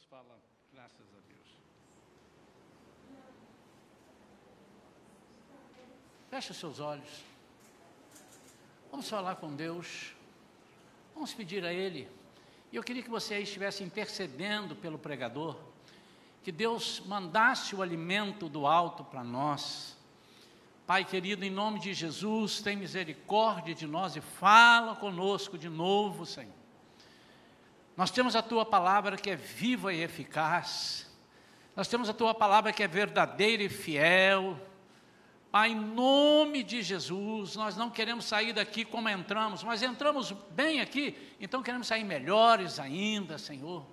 Deus fala, graças a Deus. Feche seus olhos. Vamos falar com Deus. Vamos pedir a Ele. E eu queria que você aí estivesse intercedendo pelo pregador, que Deus mandasse o alimento do alto para nós. Pai querido, em nome de Jesus, tem misericórdia de nós e fala conosco de novo, Senhor. Nós temos a tua palavra que é viva e eficaz. Nós temos a tua palavra que é verdadeira e fiel. Pai, em nome de Jesus, nós não queremos sair daqui como entramos, mas entramos bem aqui, então queremos sair melhores ainda, Senhor.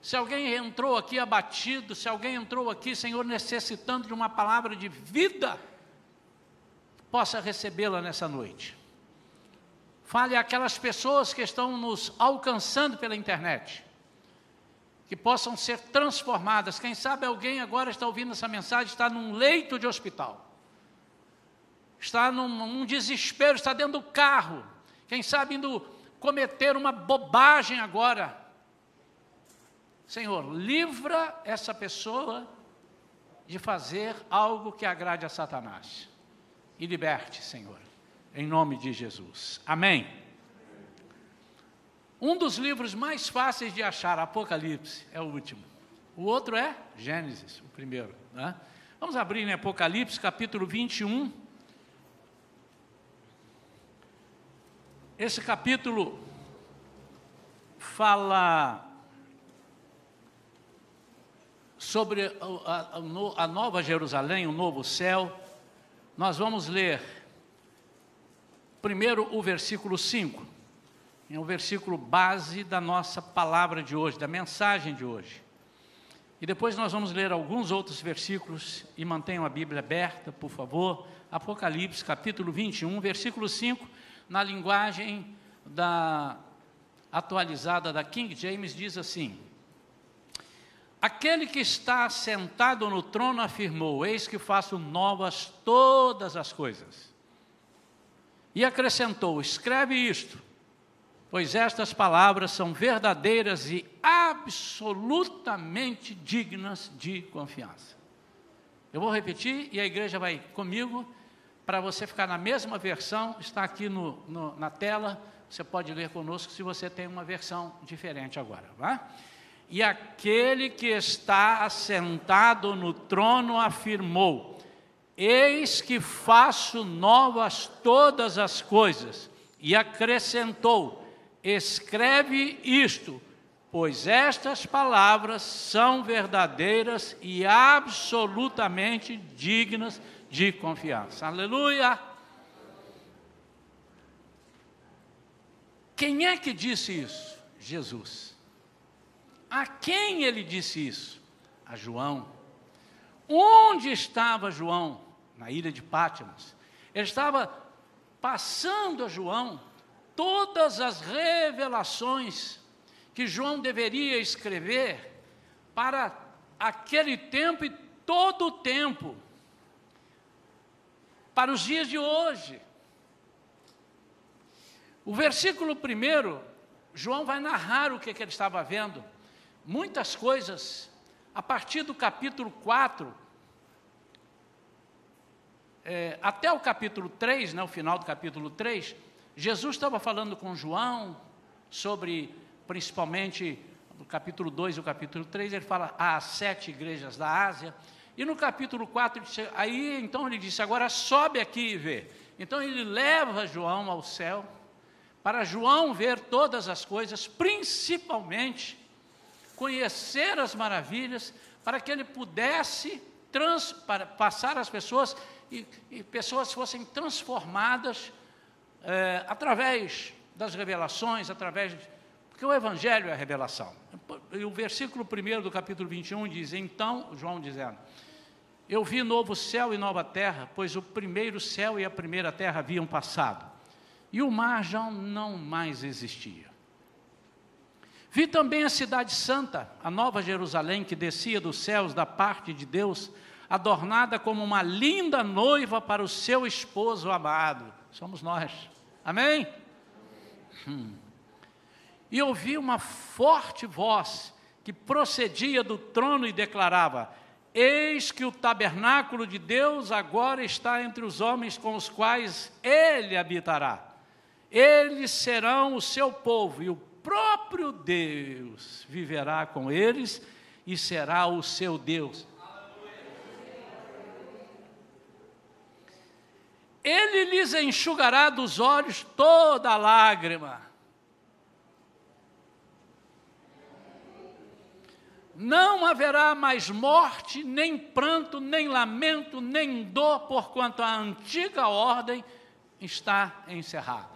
Se alguém entrou aqui abatido, se alguém entrou aqui, Senhor, necessitando de uma palavra de vida, possa recebê-la nessa noite. Fale àquelas pessoas que estão nos alcançando pela internet, que possam ser transformadas. Quem sabe alguém agora está ouvindo essa mensagem, está num leito de hospital está num, num desespero, está dentro do carro, quem sabe indo cometer uma bobagem agora. Senhor, livra essa pessoa de fazer algo que agrade a Satanás. E liberte, Senhor, em nome de Jesus. Amém. Um dos livros mais fáceis de achar, Apocalipse, é o último. O outro é Gênesis, o primeiro. Né? Vamos abrir em Apocalipse, capítulo 21. Esse capítulo fala sobre a, a, a, nova Jerusalém, o novo céu. Nós vamos ler primeiro o versículo 5, é o versículo base da nossa palavra de hoje, da mensagem de hoje. E depois nós vamos ler alguns outros versículos e mantenham a Bíblia aberta, por favor. Apocalipse, capítulo 21, versículo 5 na linguagem da atualizada da King James diz assim: Aquele que está sentado no trono afirmou: Eis que faço novas todas as coisas. E acrescentou: Escreve isto, pois estas palavras são verdadeiras e absolutamente dignas de confiança. Eu vou repetir e a igreja vai comigo para você ficar na mesma versão, está aqui no, no, na tela, você pode ler conosco se você tem uma versão diferente agora, vai? E aquele que está assentado no trono afirmou: Eis que faço novas todas as coisas. E acrescentou: Escreve isto, pois estas palavras são verdadeiras e absolutamente dignas de confiança. Aleluia! Quem é que disse isso? Jesus. A quem ele disse isso? A João. Onde estava João? Na ilha de Pátimos. Ele estava passando a João todas as revelações que João deveria escrever para aquele tempo e todo o tempo para os dias de hoje. O versículo primeiro, João vai narrar o que, que ele estava vendo. Muitas coisas, a partir do capítulo 4, é, até o capítulo 3, né, o final do capítulo 3, Jesus estava falando com João sobre, principalmente, no capítulo 2 e o capítulo 3, ele fala às sete igrejas da Ásia, e no capítulo 4, aí então ele disse: agora sobe aqui e vê. Então ele leva João ao céu, para João ver todas as coisas, principalmente conhecer as maravilhas, para que ele pudesse trans, para, passar as pessoas e, e pessoas fossem transformadas é, através das revelações, através. Porque o Evangelho é a revelação. E o versículo 1 do capítulo 21 diz: Então, João dizendo eu vi novo céu e nova terra, pois o primeiro céu e a primeira terra haviam passado, e o mar já não mais existia. Vi também a cidade santa, a nova Jerusalém, que descia dos céus da parte de Deus, adornada como uma linda noiva para o seu esposo amado. Somos nós. Amém? Hum. E ouvi uma forte voz que procedia do trono e declarava: Eis que o tabernáculo de Deus agora está entre os homens com os quais ele habitará. Eles serão o seu povo, e o próprio Deus viverá com eles e será o seu Deus. Ele lhes enxugará dos olhos toda lágrima não haverá mais morte, nem pranto, nem lamento, nem dor, porquanto a antiga ordem está encerrada.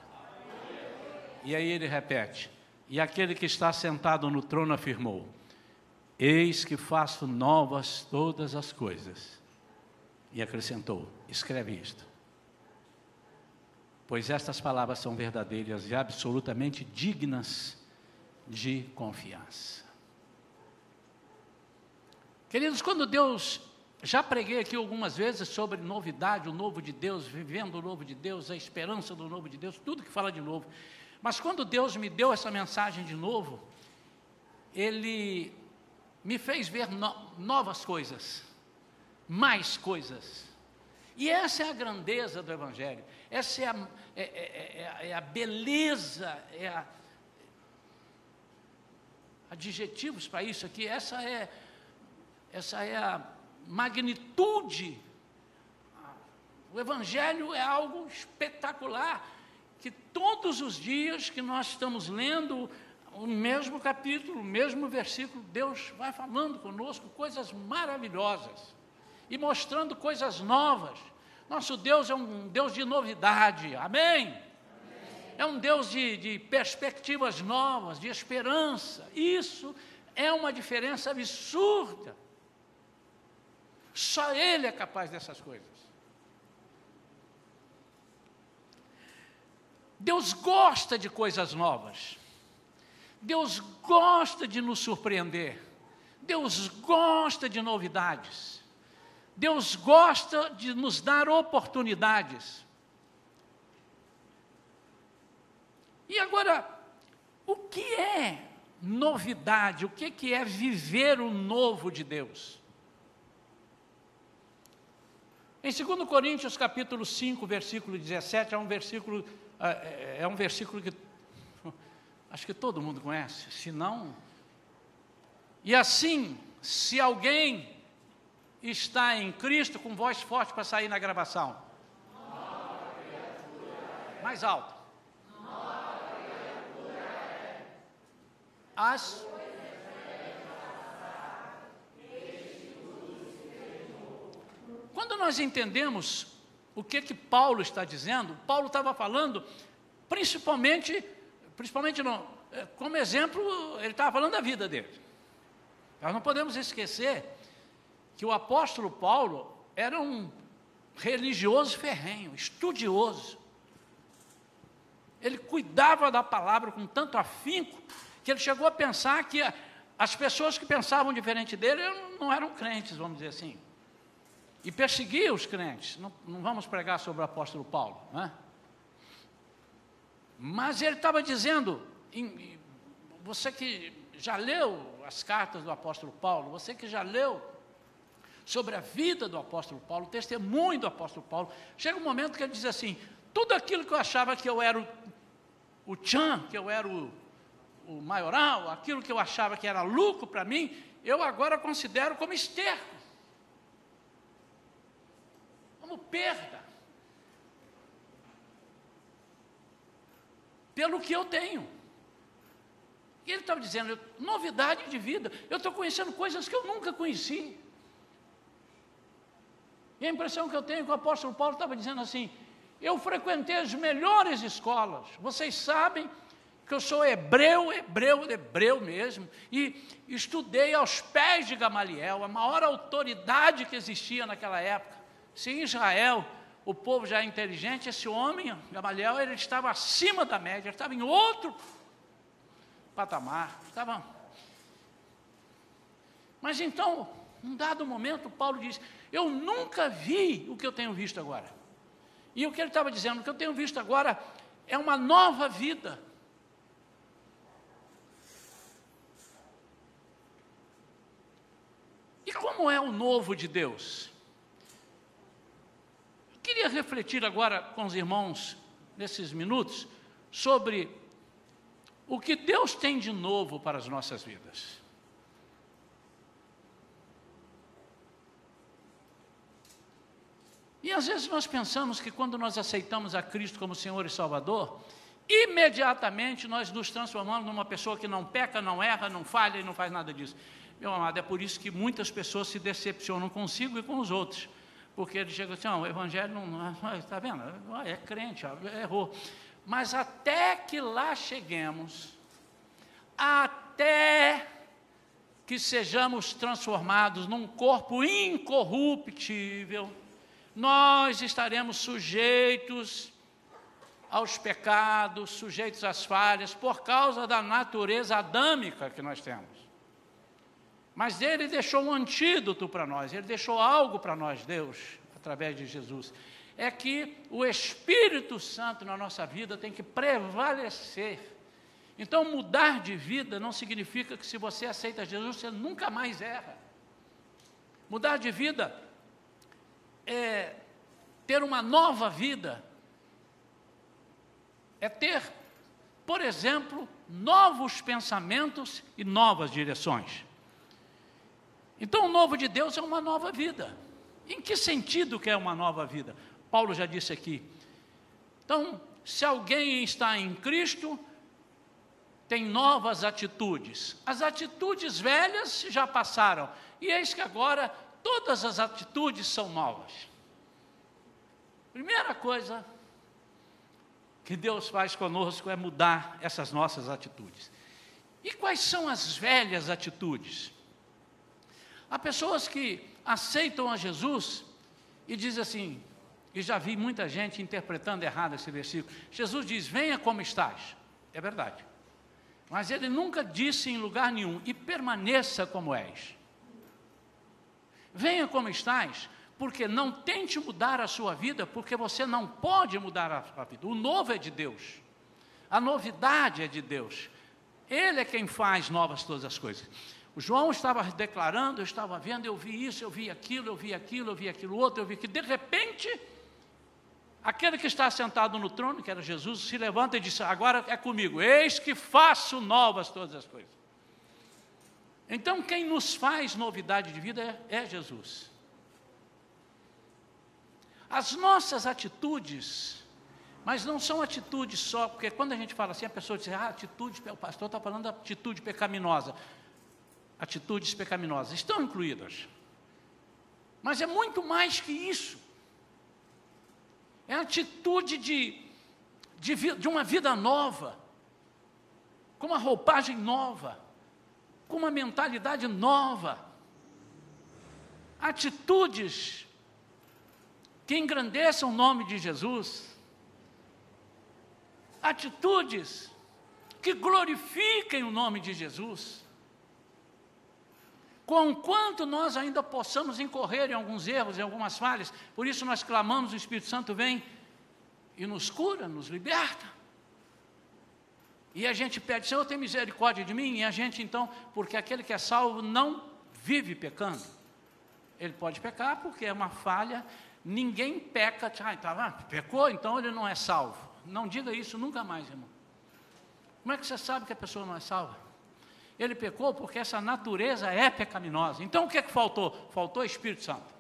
E aí ele repete: E aquele que está sentado no trono afirmou: Eis que faço novas todas as coisas. E acrescentou: Escreve isto. Pois estas palavras são verdadeiras e absolutamente dignas de confiança. Queridos, quando Deus, já preguei aqui algumas vezes sobre novidade, o novo de Deus, vivendo o novo de Deus, a esperança do novo de Deus, tudo que fala de novo. Mas quando Deus me deu essa mensagem de novo, Ele me fez ver no, novas coisas, mais coisas. E essa é a grandeza do Evangelho, essa é a, é, é, é, é a beleza, é a, adjetivos para isso aqui, essa é essa é a magnitude. O Evangelho é algo espetacular, que todos os dias que nós estamos lendo o mesmo capítulo, o mesmo versículo, Deus vai falando conosco coisas maravilhosas e mostrando coisas novas. Nosso Deus é um Deus de novidade, amém? amém. É um Deus de, de perspectivas novas, de esperança. Isso é uma diferença absurda. Só Ele é capaz dessas coisas. Deus gosta de coisas novas. Deus gosta de nos surpreender. Deus gosta de novidades. Deus gosta de nos dar oportunidades. E agora, o que é novidade? O que é viver o novo de Deus? Em 2 Coríntios capítulo 5, versículo 17, é um versículo, é, é, é um versículo que acho que todo mundo conhece, se não. E assim, se alguém está em Cristo, com voz forte para sair na gravação. Mais alto. As Quando nós entendemos o que que Paulo está dizendo, Paulo estava falando, principalmente, principalmente não, é, como exemplo, ele estava falando da vida dele. Nós não podemos esquecer que o apóstolo Paulo era um religioso ferrenho, estudioso. Ele cuidava da palavra com tanto afinco que ele chegou a pensar que as pessoas que pensavam diferente dele não eram crentes, vamos dizer assim e perseguia os crentes. Não, não vamos pregar sobre o apóstolo Paulo, não é? Mas ele estava dizendo, em, você que já leu as cartas do apóstolo Paulo, você que já leu sobre a vida do apóstolo Paulo, o testemunho do apóstolo Paulo, chega um momento que ele diz assim: tudo aquilo que eu achava que eu era o, o tchan, que eu era o, o maioral, aquilo que eu achava que era lucro para mim, eu agora considero como esterco como perda. Pelo que eu tenho. Ele estava dizendo, novidade de vida, eu estou conhecendo coisas que eu nunca conheci. E a impressão que eu tenho é que o apóstolo Paulo estava dizendo assim: eu frequentei as melhores escolas, vocês sabem que eu sou hebreu, hebreu, hebreu mesmo, e estudei aos pés de Gamaliel, a maior autoridade que existia naquela época. Se em Israel o povo já é inteligente, esse homem, Gamaliel, ele estava acima da média, estava em outro patamar, estava... Mas então, num dado momento, Paulo diz, eu nunca vi o que eu tenho visto agora. E o que ele estava dizendo, o que eu tenho visto agora é uma nova vida. como é o novo de Deus? Eu queria refletir agora com os irmãos, nesses minutos, sobre o que Deus tem de novo para as nossas vidas. E às vezes nós pensamos que quando nós aceitamos a Cristo como Senhor e Salvador, imediatamente nós nos transformamos numa pessoa que não peca, não erra, não falha e não faz nada disso. Meu amado, é por isso que muitas pessoas se decepcionam consigo e com os outros. Porque eles chegam assim, o evangelho não. Está vendo? É crente, errou. Mas até que lá cheguemos, até que sejamos transformados num corpo incorruptível, nós estaremos sujeitos aos pecados, sujeitos às falhas, por causa da natureza adâmica que nós temos. Mas ele deixou um antídoto para nós, ele deixou algo para nós, Deus, através de Jesus. É que o Espírito Santo na nossa vida tem que prevalecer. Então, mudar de vida não significa que se você aceita Jesus, você nunca mais erra. Mudar de vida é ter uma nova vida, é ter, por exemplo, novos pensamentos e novas direções. Então, o novo de Deus é uma nova vida. Em que sentido que é uma nova vida? Paulo já disse aqui. Então, se alguém está em Cristo, tem novas atitudes. As atitudes velhas já passaram. E eis que agora Todas as atitudes são novas. Primeira coisa que Deus faz conosco é mudar essas nossas atitudes. E quais são as velhas atitudes? Há pessoas que aceitam a Jesus e dizem assim, e já vi muita gente interpretando errado esse versículo. Jesus diz: Venha como estás. É verdade. Mas ele nunca disse em lugar nenhum: E permaneça como és. Venha como estás, porque não tente mudar a sua vida, porque você não pode mudar a sua vida. O novo é de Deus. A novidade é de Deus. Ele é quem faz novas todas as coisas. O João estava declarando, eu estava vendo, eu vi isso, eu vi aquilo, eu vi aquilo, eu vi aquilo outro, eu vi que de repente aquele que está sentado no trono, que era Jesus, se levanta e diz: Agora é comigo, eis que faço novas todas as coisas. Então, quem nos faz novidade de vida é, é Jesus. As nossas atitudes, mas não são atitudes só, porque quando a gente fala assim, a pessoa diz, ah, atitude, o pastor está falando da atitude pecaminosa. Atitudes pecaminosas estão incluídas. Mas é muito mais que isso. É a atitude de, de, de uma vida nova, com uma roupagem nova com uma mentalidade nova, atitudes que engrandeçam o nome de Jesus, atitudes que glorifiquem o nome de Jesus. Conquanto nós ainda possamos incorrer em alguns erros, em algumas falhas, por isso nós clamamos, o Espírito Santo vem e nos cura, nos liberta. E a gente pede, Senhor, tem misericórdia de mim. E a gente então, porque aquele que é salvo não vive pecando. Ele pode pecar porque é uma falha. Ninguém peca, ah, tá, pecou, então ele não é salvo. Não diga isso nunca mais, irmão. Como é que você sabe que a pessoa não é salva? Ele pecou porque essa natureza é pecaminosa. Então o que é que faltou? Faltou Espírito Santo.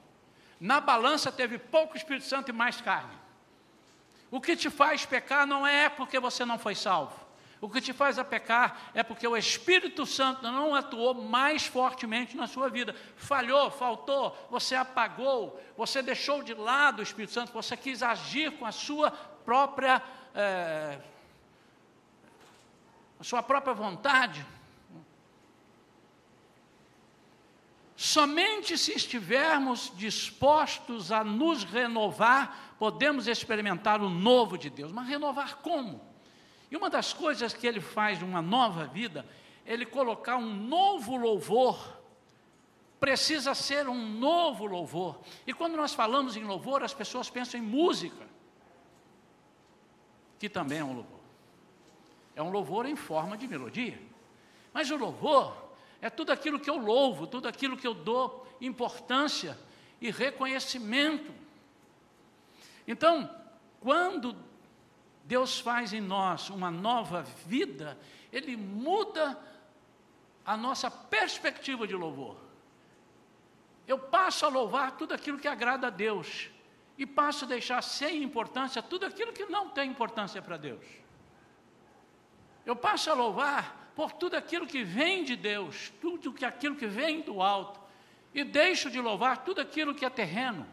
Na balança teve pouco Espírito Santo e mais carne. O que te faz pecar não é porque você não foi salvo. O que te faz a pecar é porque o Espírito Santo não atuou mais fortemente na sua vida. Falhou, faltou, você apagou, você deixou de lado o Espírito Santo, você quis agir com a sua própria, é, a sua própria vontade. Somente se estivermos dispostos a nos renovar, podemos experimentar o novo de Deus. Mas renovar como? E uma das coisas que ele faz de uma nova vida, ele colocar um novo louvor. Precisa ser um novo louvor. E quando nós falamos em louvor, as pessoas pensam em música, que também é um louvor. É um louvor em forma de melodia. Mas o louvor é tudo aquilo que eu louvo, tudo aquilo que eu dou importância e reconhecimento. Então, quando Deus faz em nós uma nova vida, Ele muda a nossa perspectiva de louvor. Eu passo a louvar tudo aquilo que agrada a Deus e passo a deixar sem importância tudo aquilo que não tem importância para Deus. Eu passo a louvar por tudo aquilo que vem de Deus, tudo aquilo que vem do alto, e deixo de louvar tudo aquilo que é terreno.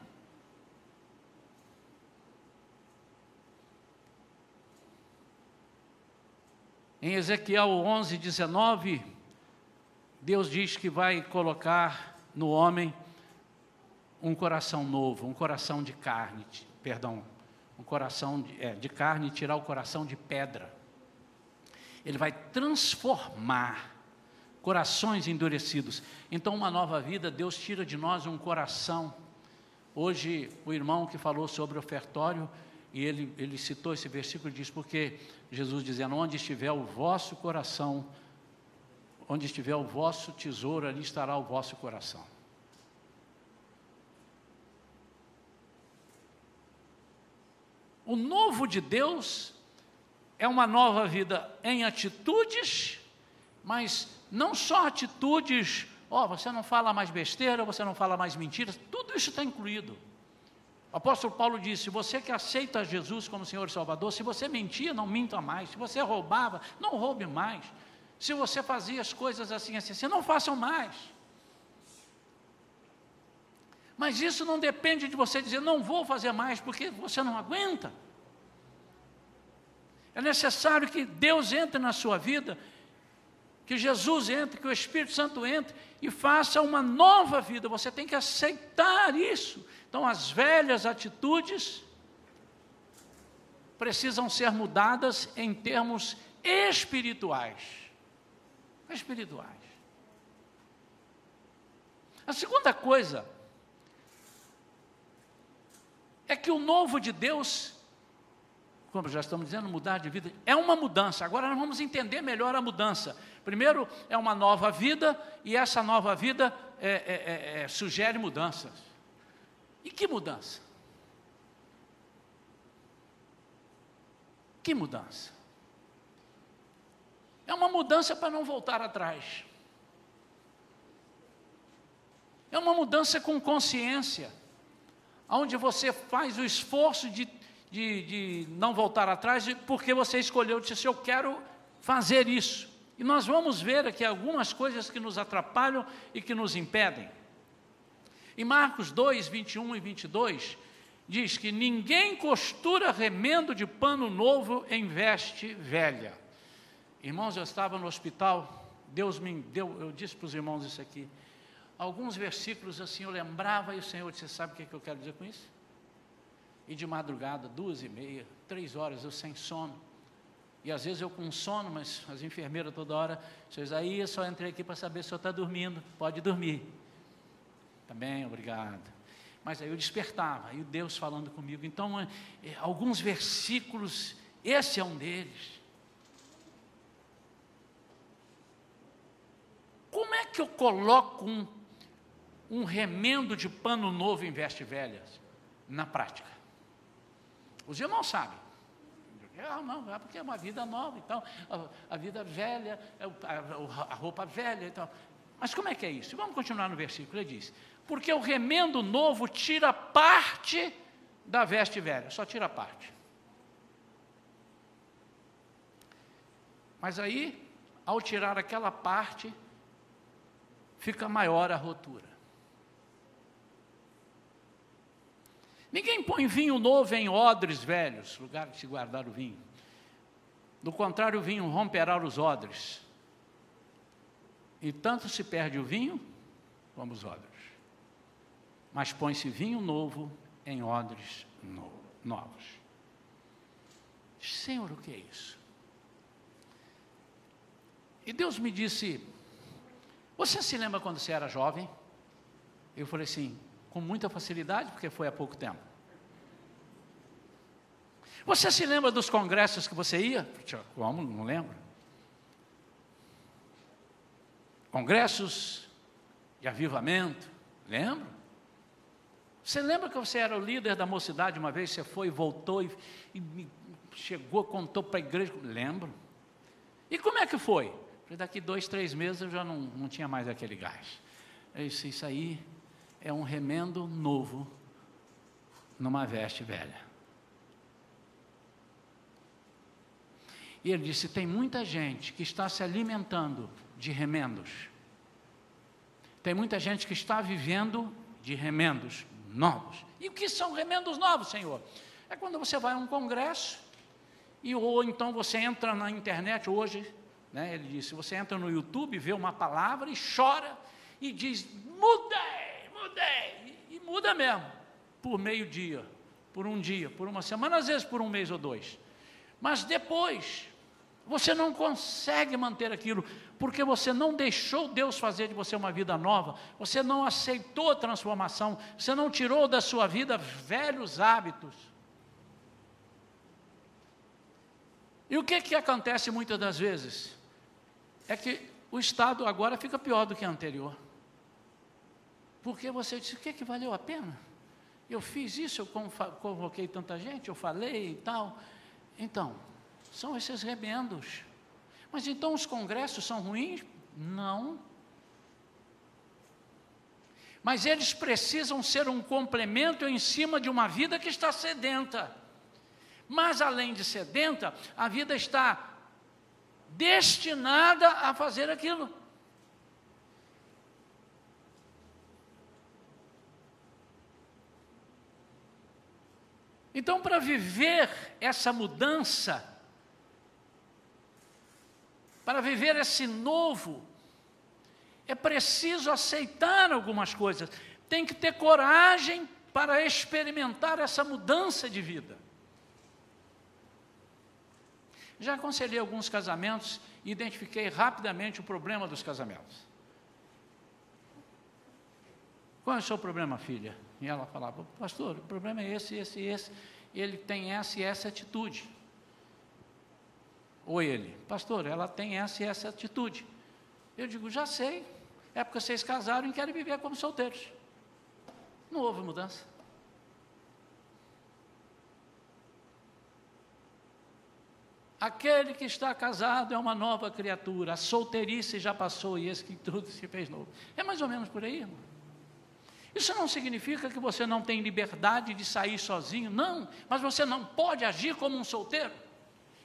Em Ezequiel 11, 19, Deus diz que vai colocar no homem um coração novo, um coração de carne, perdão, um coração de, é, de carne e tirar o coração de pedra. Ele vai transformar corações endurecidos. Então, uma nova vida, Deus tira de nós um coração. Hoje, o irmão que falou sobre ofertório, e ele, ele citou esse versículo, diz, porque Jesus dizendo, onde estiver o vosso coração, onde estiver o vosso tesouro, ali estará o vosso coração. O novo de Deus é uma nova vida em atitudes, mas não só atitudes, ó, oh, você não fala mais besteira, você não fala mais mentiras, tudo isso está incluído. O apóstolo Paulo disse: você que aceita Jesus como Senhor e Salvador, se você mentia, não minta mais. Se você roubava, não roube mais. Se você fazia as coisas assim, assim, assim, não façam mais. Mas isso não depende de você dizer, não vou fazer mais, porque você não aguenta. É necessário que Deus entre na sua vida, que Jesus entre, que o Espírito Santo entre e faça uma nova vida. Você tem que aceitar isso. Então, as velhas atitudes precisam ser mudadas em termos espirituais. Espirituais. A segunda coisa é que o novo de Deus, como já estamos dizendo, mudar de vida, é uma mudança. Agora nós vamos entender melhor a mudança. Primeiro, é uma nova vida, e essa nova vida é, é, é, é sugere mudanças. E que mudança? Que mudança? É uma mudança para não voltar atrás. É uma mudança com consciência, onde você faz o esforço de, de, de não voltar atrás, porque você escolheu, disse, eu quero fazer isso. E nós vamos ver aqui algumas coisas que nos atrapalham e que nos impedem. Em Marcos 2, 21 e 22, diz que ninguém costura remendo de pano novo em veste velha. Irmãos, eu estava no hospital, Deus me deu, eu disse para os irmãos isso aqui. Alguns versículos assim eu lembrava e o Senhor disse: Sabe o que, é que eu quero dizer com isso? E de madrugada, duas e meia, três horas, eu sem sono. E às vezes eu com sono, mas as enfermeiras toda hora, seu Isaías, só entrei aqui para saber se o senhor está dormindo, pode dormir. Também, obrigado. Mas aí eu despertava, aí Deus falando comigo. Então, é, é, alguns versículos, esse é um deles. Como é que eu coloco um, um remendo de pano novo em veste velhas? Na prática. Os irmãos sabem. Ah, não, é porque é uma vida nova, então, a, a vida velha, é a, a, roupa velha, então. Mas como é que é isso? Vamos continuar no versículo, ele diz: porque o remendo novo tira parte da veste velha, só tira parte. Mas aí, ao tirar aquela parte, fica maior a rotura. Ninguém põe vinho novo em odres velhos, lugar de se guardar o vinho. Do contrário, o vinho romperá os odres. E tanto se perde o vinho como os odres mas põe-se vinho novo em odres novos. Senhor, o que é isso? E Deus me disse: Você se lembra quando você era jovem? Eu falei assim, com muita facilidade, porque foi há pouco tempo. Você se lembra dos congressos que você ia? Como? Não lembro. congressos de avivamento, lembro? Você lembra que você era o líder da mocidade uma vez, você foi voltou e, e chegou, contou para a igreja? Lembro. E como é que foi? Daqui dois, três meses eu já não, não tinha mais aquele gás. Eu disse, isso aí é um remendo novo numa veste velha. E ele disse: tem muita gente que está se alimentando de remendos. Tem muita gente que está vivendo de remendos novos. E o que são remendos novos, Senhor? É quando você vai a um congresso e ou então você entra na internet hoje, né, ele disse, você entra no YouTube, vê uma palavra e chora e diz: mudei, mudei, e, e muda mesmo, por meio dia, por um dia, por uma semana, às vezes por um mês ou dois. Mas depois, você não consegue manter aquilo, porque você não deixou Deus fazer de você uma vida nova, você não aceitou a transformação, você não tirou da sua vida velhos hábitos. E o que, que acontece muitas das vezes? É que o estado agora fica pior do que o anterior. Porque você disse, o que, que valeu a pena? Eu fiz isso, eu convoquei tanta gente, eu falei e tal. Então, são esses remendos. Mas então os congressos são ruins? Não. Mas eles precisam ser um complemento em cima de uma vida que está sedenta. Mas além de sedenta, a vida está destinada a fazer aquilo. Então, para viver essa mudança, para viver esse novo, é preciso aceitar algumas coisas, tem que ter coragem para experimentar essa mudança de vida. Já aconselhei alguns casamentos e identifiquei rapidamente o problema dos casamentos. Qual é o seu problema, filha? E ela falava, pastor, o problema é esse, esse, esse. Ele tem essa e essa atitude. Ou ele, pastor, ela tem essa e essa atitude. Eu digo, já sei. É porque vocês casaram e querem viver como solteiros. Não houve mudança. Aquele que está casado é uma nova criatura, a solteirice já passou e esse que tudo se fez novo. É mais ou menos por aí, irmão. Isso não significa que você não tem liberdade de sair sozinho, não, mas você não pode agir como um solteiro.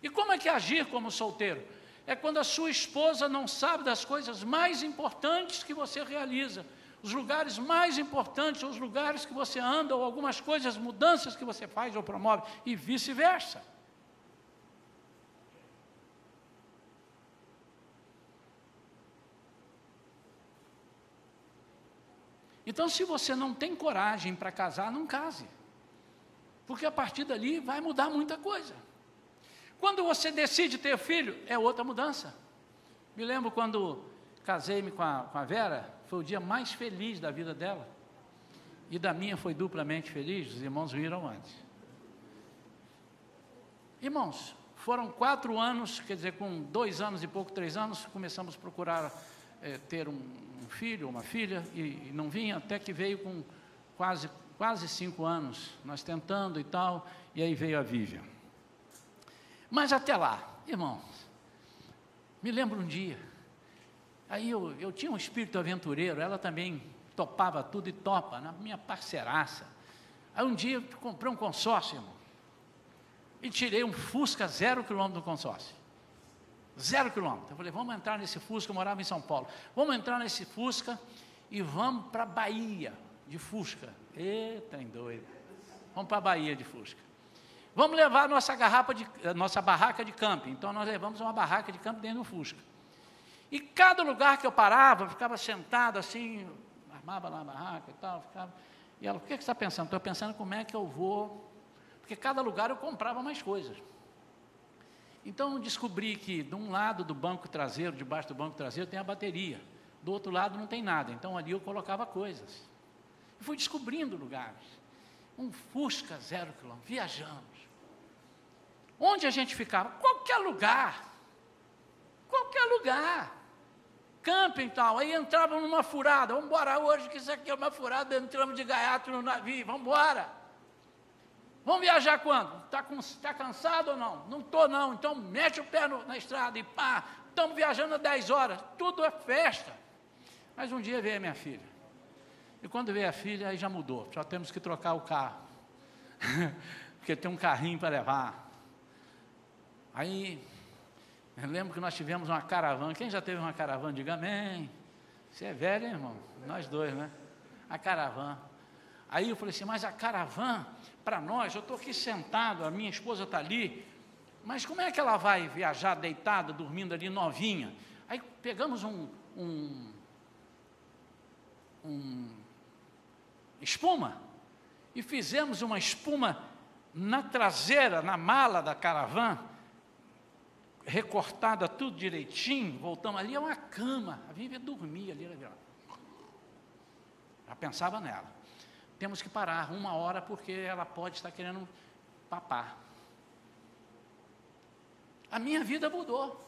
E como é que agir como solteiro? É quando a sua esposa não sabe das coisas mais importantes que você realiza, os lugares mais importantes, os lugares que você anda, ou algumas coisas, mudanças que você faz ou promove, e vice-versa. Então, se você não tem coragem para casar, não case. Porque a partir dali vai mudar muita coisa. Quando você decide ter filho, é outra mudança. Me lembro quando casei-me com, com a, Vera, foi o dia mais feliz da vida dela. E da minha foi duplamente feliz, os irmãos viram antes. Irmãos, foram quatro anos, quer dizer, com dois anos e pouco, três anos, começamos a procurar é, ter um, um filho, uma filha, e, e, não vinha, até que veio com quase, quase cinco anos, nós tentando e tal, e aí veio a Vivian. Mas até lá, irmãos, me lembro um dia, aí eu, eu tinha um espírito aventureiro, ela também topava tudo e topa, na minha parceiraça. Aí um dia eu comprei um consórcio, irmão, e tirei um Fusca zero quilômetro do consórcio. Zero quilômetro. Eu falei, vamos entrar nesse Fusca, eu morava em São Paulo. Vamos entrar nesse Fusca e vamos para a Bahia de Fusca. Eita, em doido. Vamos para a Bahia de Fusca. Vamos levar nossa garrafa de, nossa barraca de camping. Então nós levamos uma barraca de camping dentro do Fusca. E cada lugar que eu parava, eu ficava sentado assim, armava lá a barraca e tal, ficava. E ela, o que, é que você está pensando? Estou pensando como é que eu vou. Porque cada lugar eu comprava mais coisas. Então descobri que de um lado do banco traseiro, debaixo do banco traseiro, tem a bateria. Do outro lado não tem nada. Então ali eu colocava coisas. E fui descobrindo lugares. Um Fusca zero quilômetro. Viajamos. Onde a gente ficava? Qualquer lugar. Qualquer lugar. camping e tal. Aí entravam numa furada, vamos embora hoje, que isso aqui é uma furada, entramos de gaiato no navio, vamos embora. Vamos viajar quando? Está tá cansado ou não? Não estou não, então mete o pé no, na estrada e pá, estamos viajando há 10 horas, tudo é festa. Mas um dia veio a minha filha. E quando veio a filha, aí já mudou, só temos que trocar o carro. Porque tem um carrinho para levar. Aí eu lembro que nós tivemos uma caravana. Quem já teve uma caravana, diga amém. Você é velho, hein, irmão? Nós dois, né? A caravana. Aí eu falei assim, mas a caravana, para nós, eu estou aqui sentado, a minha esposa está ali, mas como é que ela vai viajar deitada, dormindo ali novinha? Aí pegamos um, um, um espuma e fizemos uma espuma na traseira, na mala da caravana recortada tudo direitinho, voltamos ali, é uma cama. A Vivian dormia ali, já pensava nela. Temos que parar uma hora porque ela pode estar querendo papar. A minha vida mudou.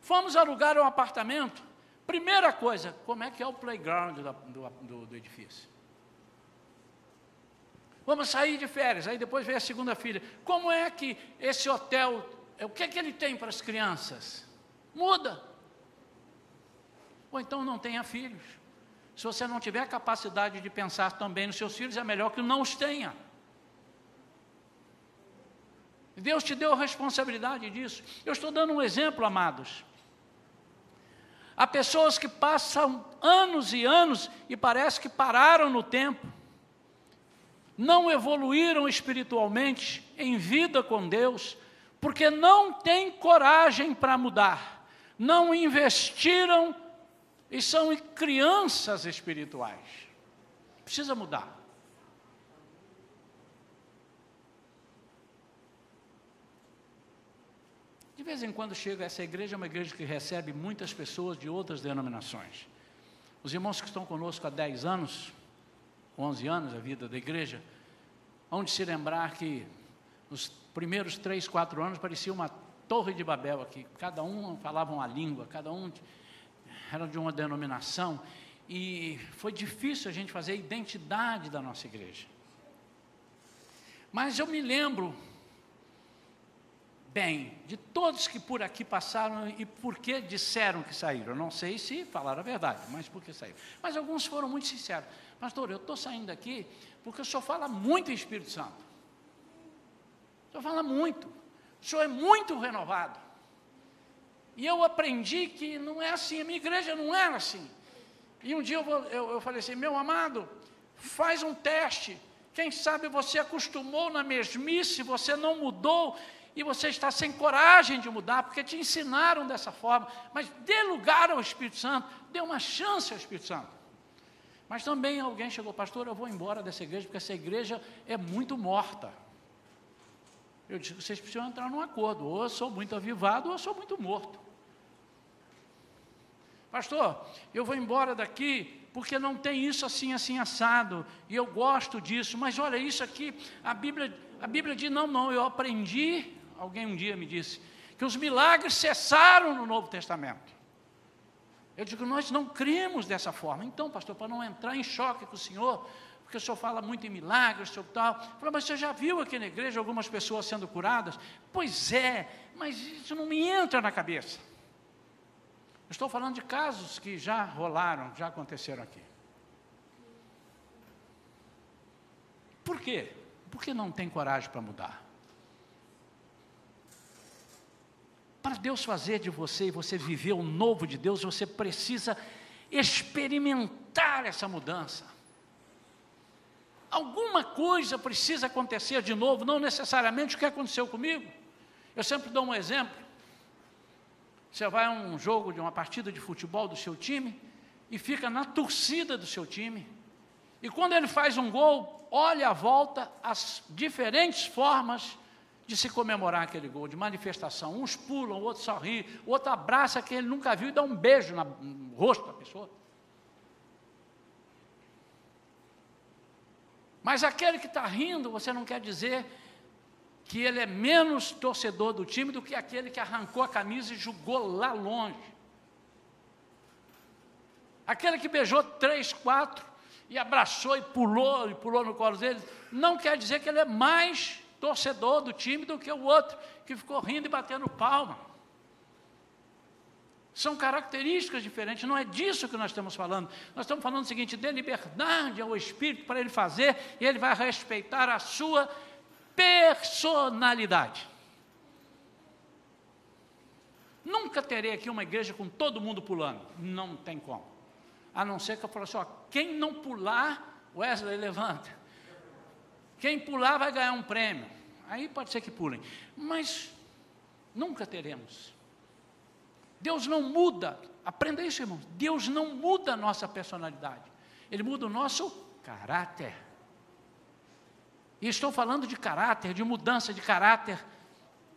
Fomos alugar um apartamento. Primeira coisa, como é que é o playground do, do, do edifício? Vamos sair de férias. Aí depois veio a segunda filha. Como é que esse hotel é, o que é que ele tem para as crianças? Muda. Ou então não tenha filhos. Se você não tiver capacidade de pensar também nos seus filhos, é melhor que não os tenha. Deus te deu a responsabilidade disso. Eu estou dando um exemplo, amados. Há pessoas que passam anos e anos e parece que pararam no tempo, não evoluíram espiritualmente em vida com Deus, porque não têm coragem para mudar, não investiram e são crianças espirituais. Precisa mudar. De vez em quando chega essa igreja, é uma igreja que recebe muitas pessoas de outras denominações. Os irmãos que estão conosco há 10 anos, 11 anos, a vida da igreja, vão de se lembrar que nos primeiros três, quatro anos parecia uma torre de Babel aqui. Cada um falava uma língua, cada um era de uma denominação. E foi difícil a gente fazer a identidade da nossa igreja. Mas eu me lembro bem de todos que por aqui passaram e por que disseram que saíram. Eu não sei se falaram a verdade, mas por que saíram. Mas alguns foram muito sinceros. Pastor, eu estou saindo daqui porque o senhor fala muito em Espírito Santo. O senhor fala muito. O senhor é muito renovado. E eu aprendi que não é assim, a minha igreja não era assim. E um dia eu, eu, eu falei assim, meu amado, faz um teste. Quem sabe você acostumou na mesmice, você não mudou e você está sem coragem de mudar, porque te ensinaram dessa forma. Mas dê lugar ao Espírito Santo, dê uma chance ao Espírito Santo. Mas também alguém chegou, pastor, eu vou embora dessa igreja, porque essa igreja é muito morta. Eu disse: vocês precisam entrar num acordo, ou eu sou muito avivado, ou eu sou muito morto. Pastor, eu vou embora daqui porque não tem isso assim, assim, assado, e eu gosto disso, mas olha, isso aqui, a Bíblia, a Bíblia diz: não, não, eu aprendi, alguém um dia me disse, que os milagres cessaram no Novo Testamento. Eu digo, nós não cremos dessa forma. Então, pastor, para não entrar em choque com o senhor, porque o senhor fala muito em milagres, senhor tal. Falei, mas você já viu aqui na igreja algumas pessoas sendo curadas? Pois é, mas isso não me entra na cabeça. Estou falando de casos que já rolaram, já aconteceram aqui. Por quê? Porque não tem coragem para mudar. Para Deus fazer de você e você viver o novo de Deus, você precisa experimentar essa mudança. Alguma coisa precisa acontecer de novo, não necessariamente o que aconteceu comigo. Eu sempre dou um exemplo. Você vai a um jogo de uma partida de futebol do seu time e fica na torcida do seu time. E quando ele faz um gol, olha à volta as diferentes formas de se comemorar aquele gol, de manifestação. Uns pulam, o outro sorri, outro abraça quem ele nunca viu e dá um beijo no rosto da pessoa. Mas aquele que está rindo, você não quer dizer que ele é menos torcedor do time do que aquele que arrancou a camisa e jogou lá longe. Aquele que beijou três, quatro, e abraçou e pulou, e pulou no colo dele, não quer dizer que ele é mais torcedor do time do que o outro, que ficou rindo e batendo palma. São características diferentes, não é disso que nós estamos falando. Nós estamos falando o seguinte: dê liberdade ao Espírito para ele fazer, e ele vai respeitar a sua personalidade. Nunca terei aqui uma igreja com todo mundo pulando. Não tem como. A não ser que eu fale assim: ó, quem não pular, Wesley levanta. Quem pular vai ganhar um prêmio. Aí pode ser que pulem. Mas nunca teremos. Deus não muda. Aprenda isso, irmãos. Deus não muda a nossa personalidade. Ele muda o nosso caráter. E estou falando de caráter, de mudança de caráter.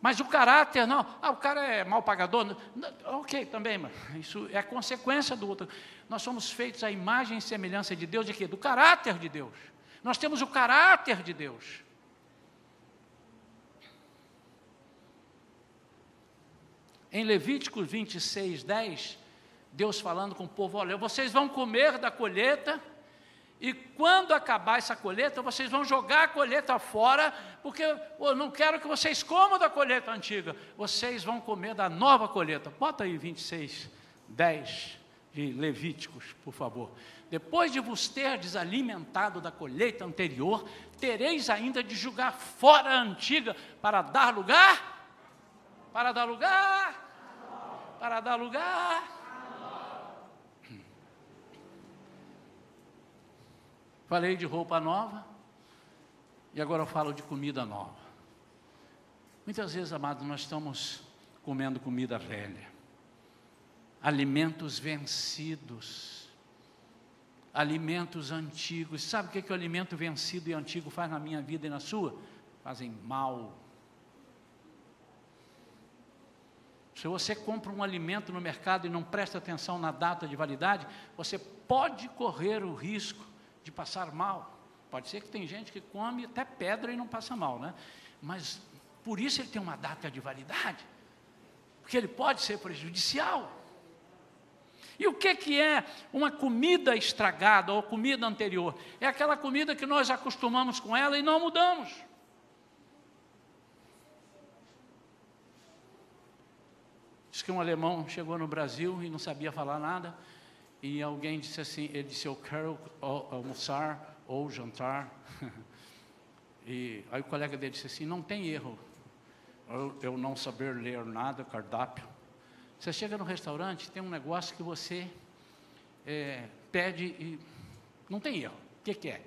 Mas o caráter, não. Ah, o cara é mal pagador. ok, também, mas isso é consequência do outro. Nós somos feitos à imagem e semelhança de Deus, de quê? Do caráter de Deus. Nós temos o caráter de Deus. Em Levíticos 26, 10, Deus falando com o povo: olha, vocês vão comer da colheita, e quando acabar essa colheita, vocês vão jogar a colheita fora, porque eu não quero que vocês comam da colheita antiga, vocês vão comer da nova colheita. Bota aí 26, 10 de Levíticos, por favor. Depois de vos ter desalimentado da colheita anterior, tereis ainda de julgar fora a antiga para dar lugar, para dar lugar, para dar lugar. Falei de roupa nova e agora falo de comida nova. Muitas vezes, amados, nós estamos comendo comida velha, alimentos vencidos alimentos antigos. Sabe o que, é que o alimento vencido e antigo faz na minha vida e na sua? Fazem mal. Se você compra um alimento no mercado e não presta atenção na data de validade, você pode correr o risco de passar mal. Pode ser que tem gente que come até pedra e não passa mal, né? Mas por isso ele tem uma data de validade, porque ele pode ser prejudicial. E o que, que é uma comida estragada ou comida anterior? É aquela comida que nós acostumamos com ela e não mudamos. Diz que um alemão chegou no Brasil e não sabia falar nada, e alguém disse assim: ele disse, Eu quero almoçar ou jantar. E aí o colega dele disse assim: Não tem erro, eu, eu não saber ler nada, cardápio. Você chega no restaurante, tem um negócio que você é, pede e não tem erro. O que, que é?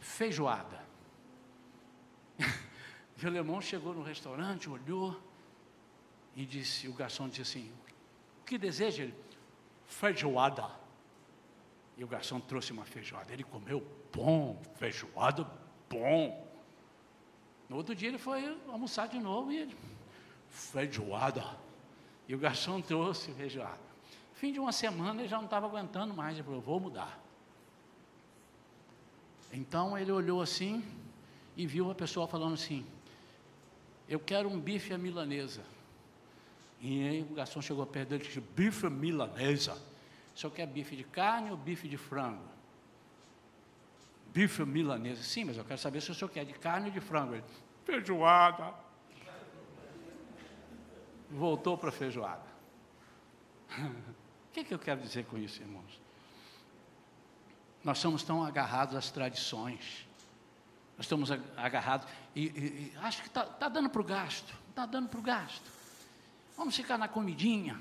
Feijoada. e o alemão chegou no restaurante, olhou e disse, o garçom disse assim, o que deseja ele? Feijoada. E o garçom trouxe uma feijoada. Ele comeu bom, feijoada bom. No outro dia ele foi almoçar de novo e ele, feijoada. E o garçom trouxe feijoada. Fim de uma semana ele já não estava aguentando mais, ele falou, vou mudar. Então ele olhou assim e viu a pessoa falando assim, eu quero um bife à milanesa. E aí o garçom chegou perto dele e disse, bife à milanesa. O senhor quer bife de carne ou bife de frango? Bife milanesa. Sim, mas eu quero saber se o senhor quer de carne ou de frango. Ele, feijoada voltou para feijoada. o que, que eu quero dizer com isso, irmãos? Nós somos tão agarrados às tradições, nós estamos agarrados, e, e, e acho que está tá dando para o gasto, está dando para o gasto. Vamos ficar na comidinha,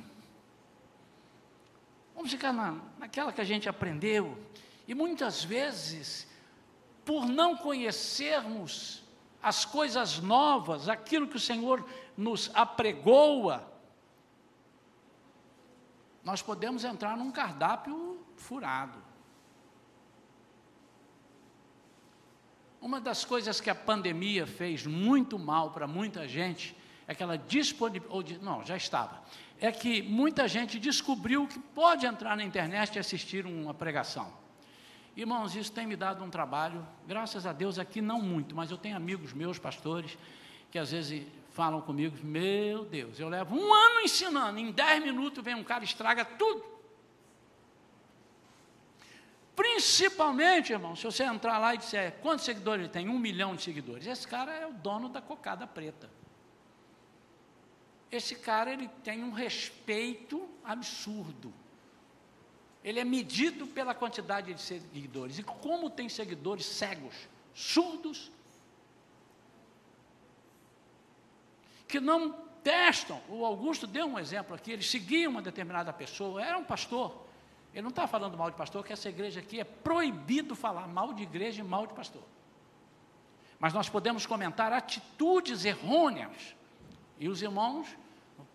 vamos ficar na, naquela que a gente aprendeu, e muitas vezes, por não conhecermos as coisas novas, aquilo que o Senhor nos apregoa, nós podemos entrar num cardápio furado. Uma das coisas que a pandemia fez muito mal para muita gente é que ela disponibilizou, não, já estava, é que muita gente descobriu que pode entrar na internet e assistir uma pregação. Irmãos, isso tem me dado um trabalho, graças a Deus aqui não muito, mas eu tenho amigos meus, pastores, que às vezes falam comigo, meu Deus, eu levo um ano ensinando, em dez minutos vem um cara e estraga tudo. Principalmente, irmão, se você entrar lá e disser quantos seguidores ele tem? Um milhão de seguidores. Esse cara é o dono da cocada preta. Esse cara ele tem um respeito absurdo. Ele é medido pela quantidade de seguidores. E como tem seguidores cegos, surdos, que não testam. O Augusto deu um exemplo aqui, ele seguia uma determinada pessoa, era um pastor. Ele não está falando mal de pastor, que essa igreja aqui é proibido falar mal de igreja e mal de pastor. Mas nós podemos comentar atitudes errôneas. E os irmãos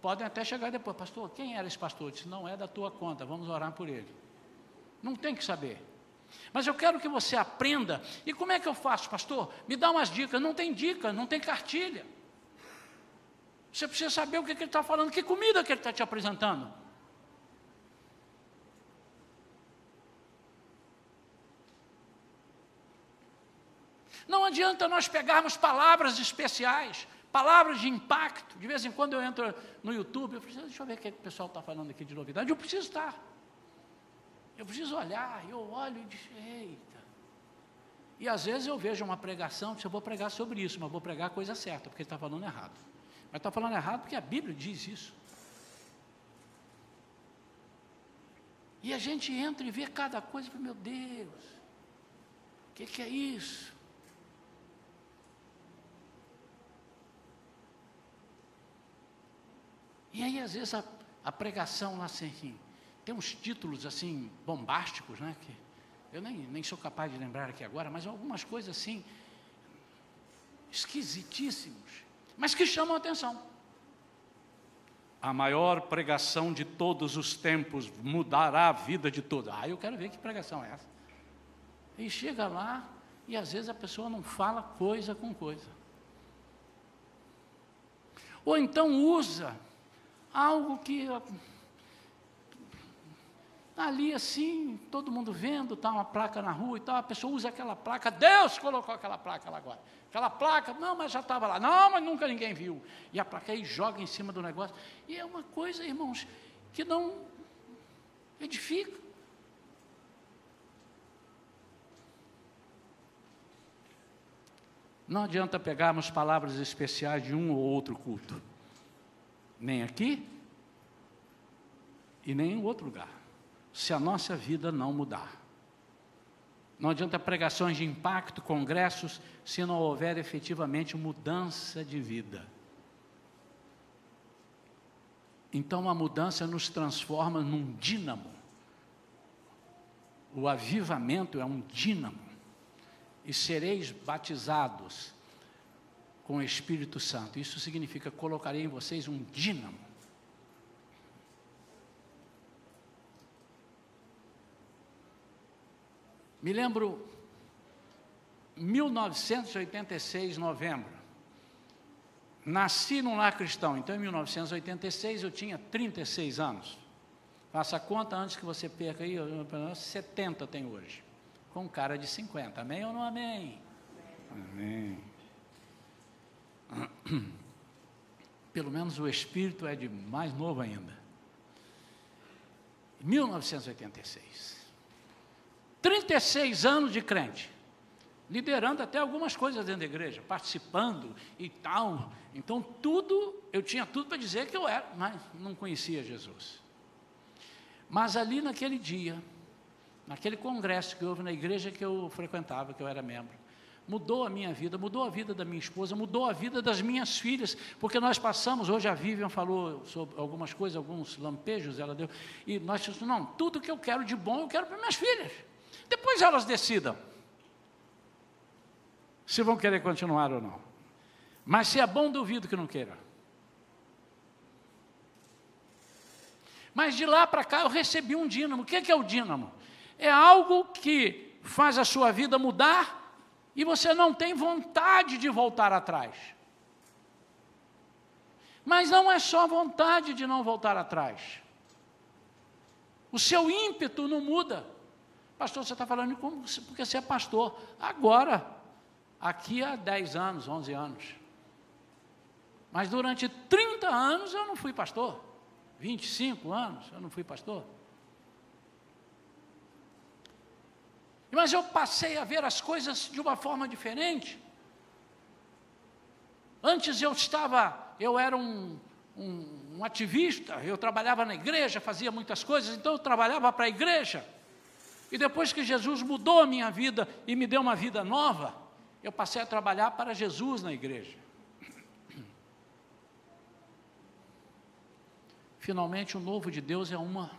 podem até chegar depois, pastor, quem era esse pastor? Disse, não é da tua conta, vamos orar por ele. Não tem que saber. Mas eu quero que você aprenda. E como é que eu faço, pastor? Me dá umas dicas. Não tem dica, não tem cartilha. Você precisa saber o que, que ele está falando, que comida que ele está te apresentando. Não adianta nós pegarmos palavras especiais, palavras de impacto. De vez em quando eu entro no YouTube, eu preciso, deixa eu ver o que o pessoal está falando aqui de novidade. Eu preciso estar. Eu preciso olhar, eu olho e digo, eita. E às vezes eu vejo uma pregação, eu vou pregar sobre isso, mas vou pregar a coisa certa, porque ele está falando errado. Mas está falando errado porque a Bíblia diz isso. E a gente entra e vê cada coisa e fala, meu Deus, o que, que é isso? E aí, às vezes, a, a pregação lá assim, tem uns títulos assim, bombásticos, né? Que eu nem, nem sou capaz de lembrar aqui agora, mas algumas coisas assim, esquisitíssimos, mas que chamam a atenção. A maior pregação de todos os tempos mudará a vida de todos. Ah, eu quero ver que pregação é essa. E chega lá, e às vezes a pessoa não fala coisa com coisa. Ou então usa algo que Está ali assim, todo mundo vendo, está uma placa na rua e tal, a pessoa usa aquela placa, Deus colocou aquela placa lá agora. Aquela placa, não, mas já estava lá, não, mas nunca ninguém viu. E a placa aí joga em cima do negócio. E é uma coisa, irmãos, que não edifica. Não adianta pegarmos palavras especiais de um ou outro culto, nem aqui e nem em outro lugar, se a nossa vida não mudar. Não adianta pregações de impacto, congressos, se não houver efetivamente mudança de vida. Então a mudança nos transforma num dínamo. O avivamento é um dínamo. E sereis batizados com o Espírito Santo. Isso significa colocarei em vocês um dínamo. Me lembro, 1986, novembro. Nasci num lar cristão, então em 1986 eu tinha 36 anos. Faça a conta antes que você perca aí, 70 tem hoje. Com cara de 50. Amém ou não amém? Amém. Pelo menos o espírito é de mais novo ainda. 1986. 36 anos de crente, liderando até algumas coisas dentro da igreja, participando e tal. Então, tudo, eu tinha tudo para dizer que eu era, mas não conhecia Jesus. Mas ali naquele dia, naquele congresso que houve na igreja que eu frequentava, que eu era membro, mudou a minha vida, mudou a vida da minha esposa, mudou a vida das minhas filhas, porque nós passamos, hoje a Vivian falou sobre algumas coisas, alguns lampejos ela deu, e nós dissemos, não, tudo que eu quero de bom eu quero para minhas filhas. Depois elas decidam se vão querer continuar ou não. Mas se é bom, duvido que não queira. Mas de lá para cá eu recebi um dínamo. O que é o dínamo? É algo que faz a sua vida mudar e você não tem vontade de voltar atrás. Mas não é só vontade de não voltar atrás. O seu ímpeto não muda. Pastor, você está falando como, porque você é pastor. Agora, aqui há 10 anos, 11 anos. Mas durante 30 anos eu não fui pastor. 25 anos eu não fui pastor. Mas eu passei a ver as coisas de uma forma diferente. Antes eu estava, eu era um, um, um ativista, eu trabalhava na igreja, fazia muitas coisas, então eu trabalhava para a igreja. E depois que Jesus mudou a minha vida e me deu uma vida nova, eu passei a trabalhar para Jesus na igreja. Finalmente, o novo de Deus é uma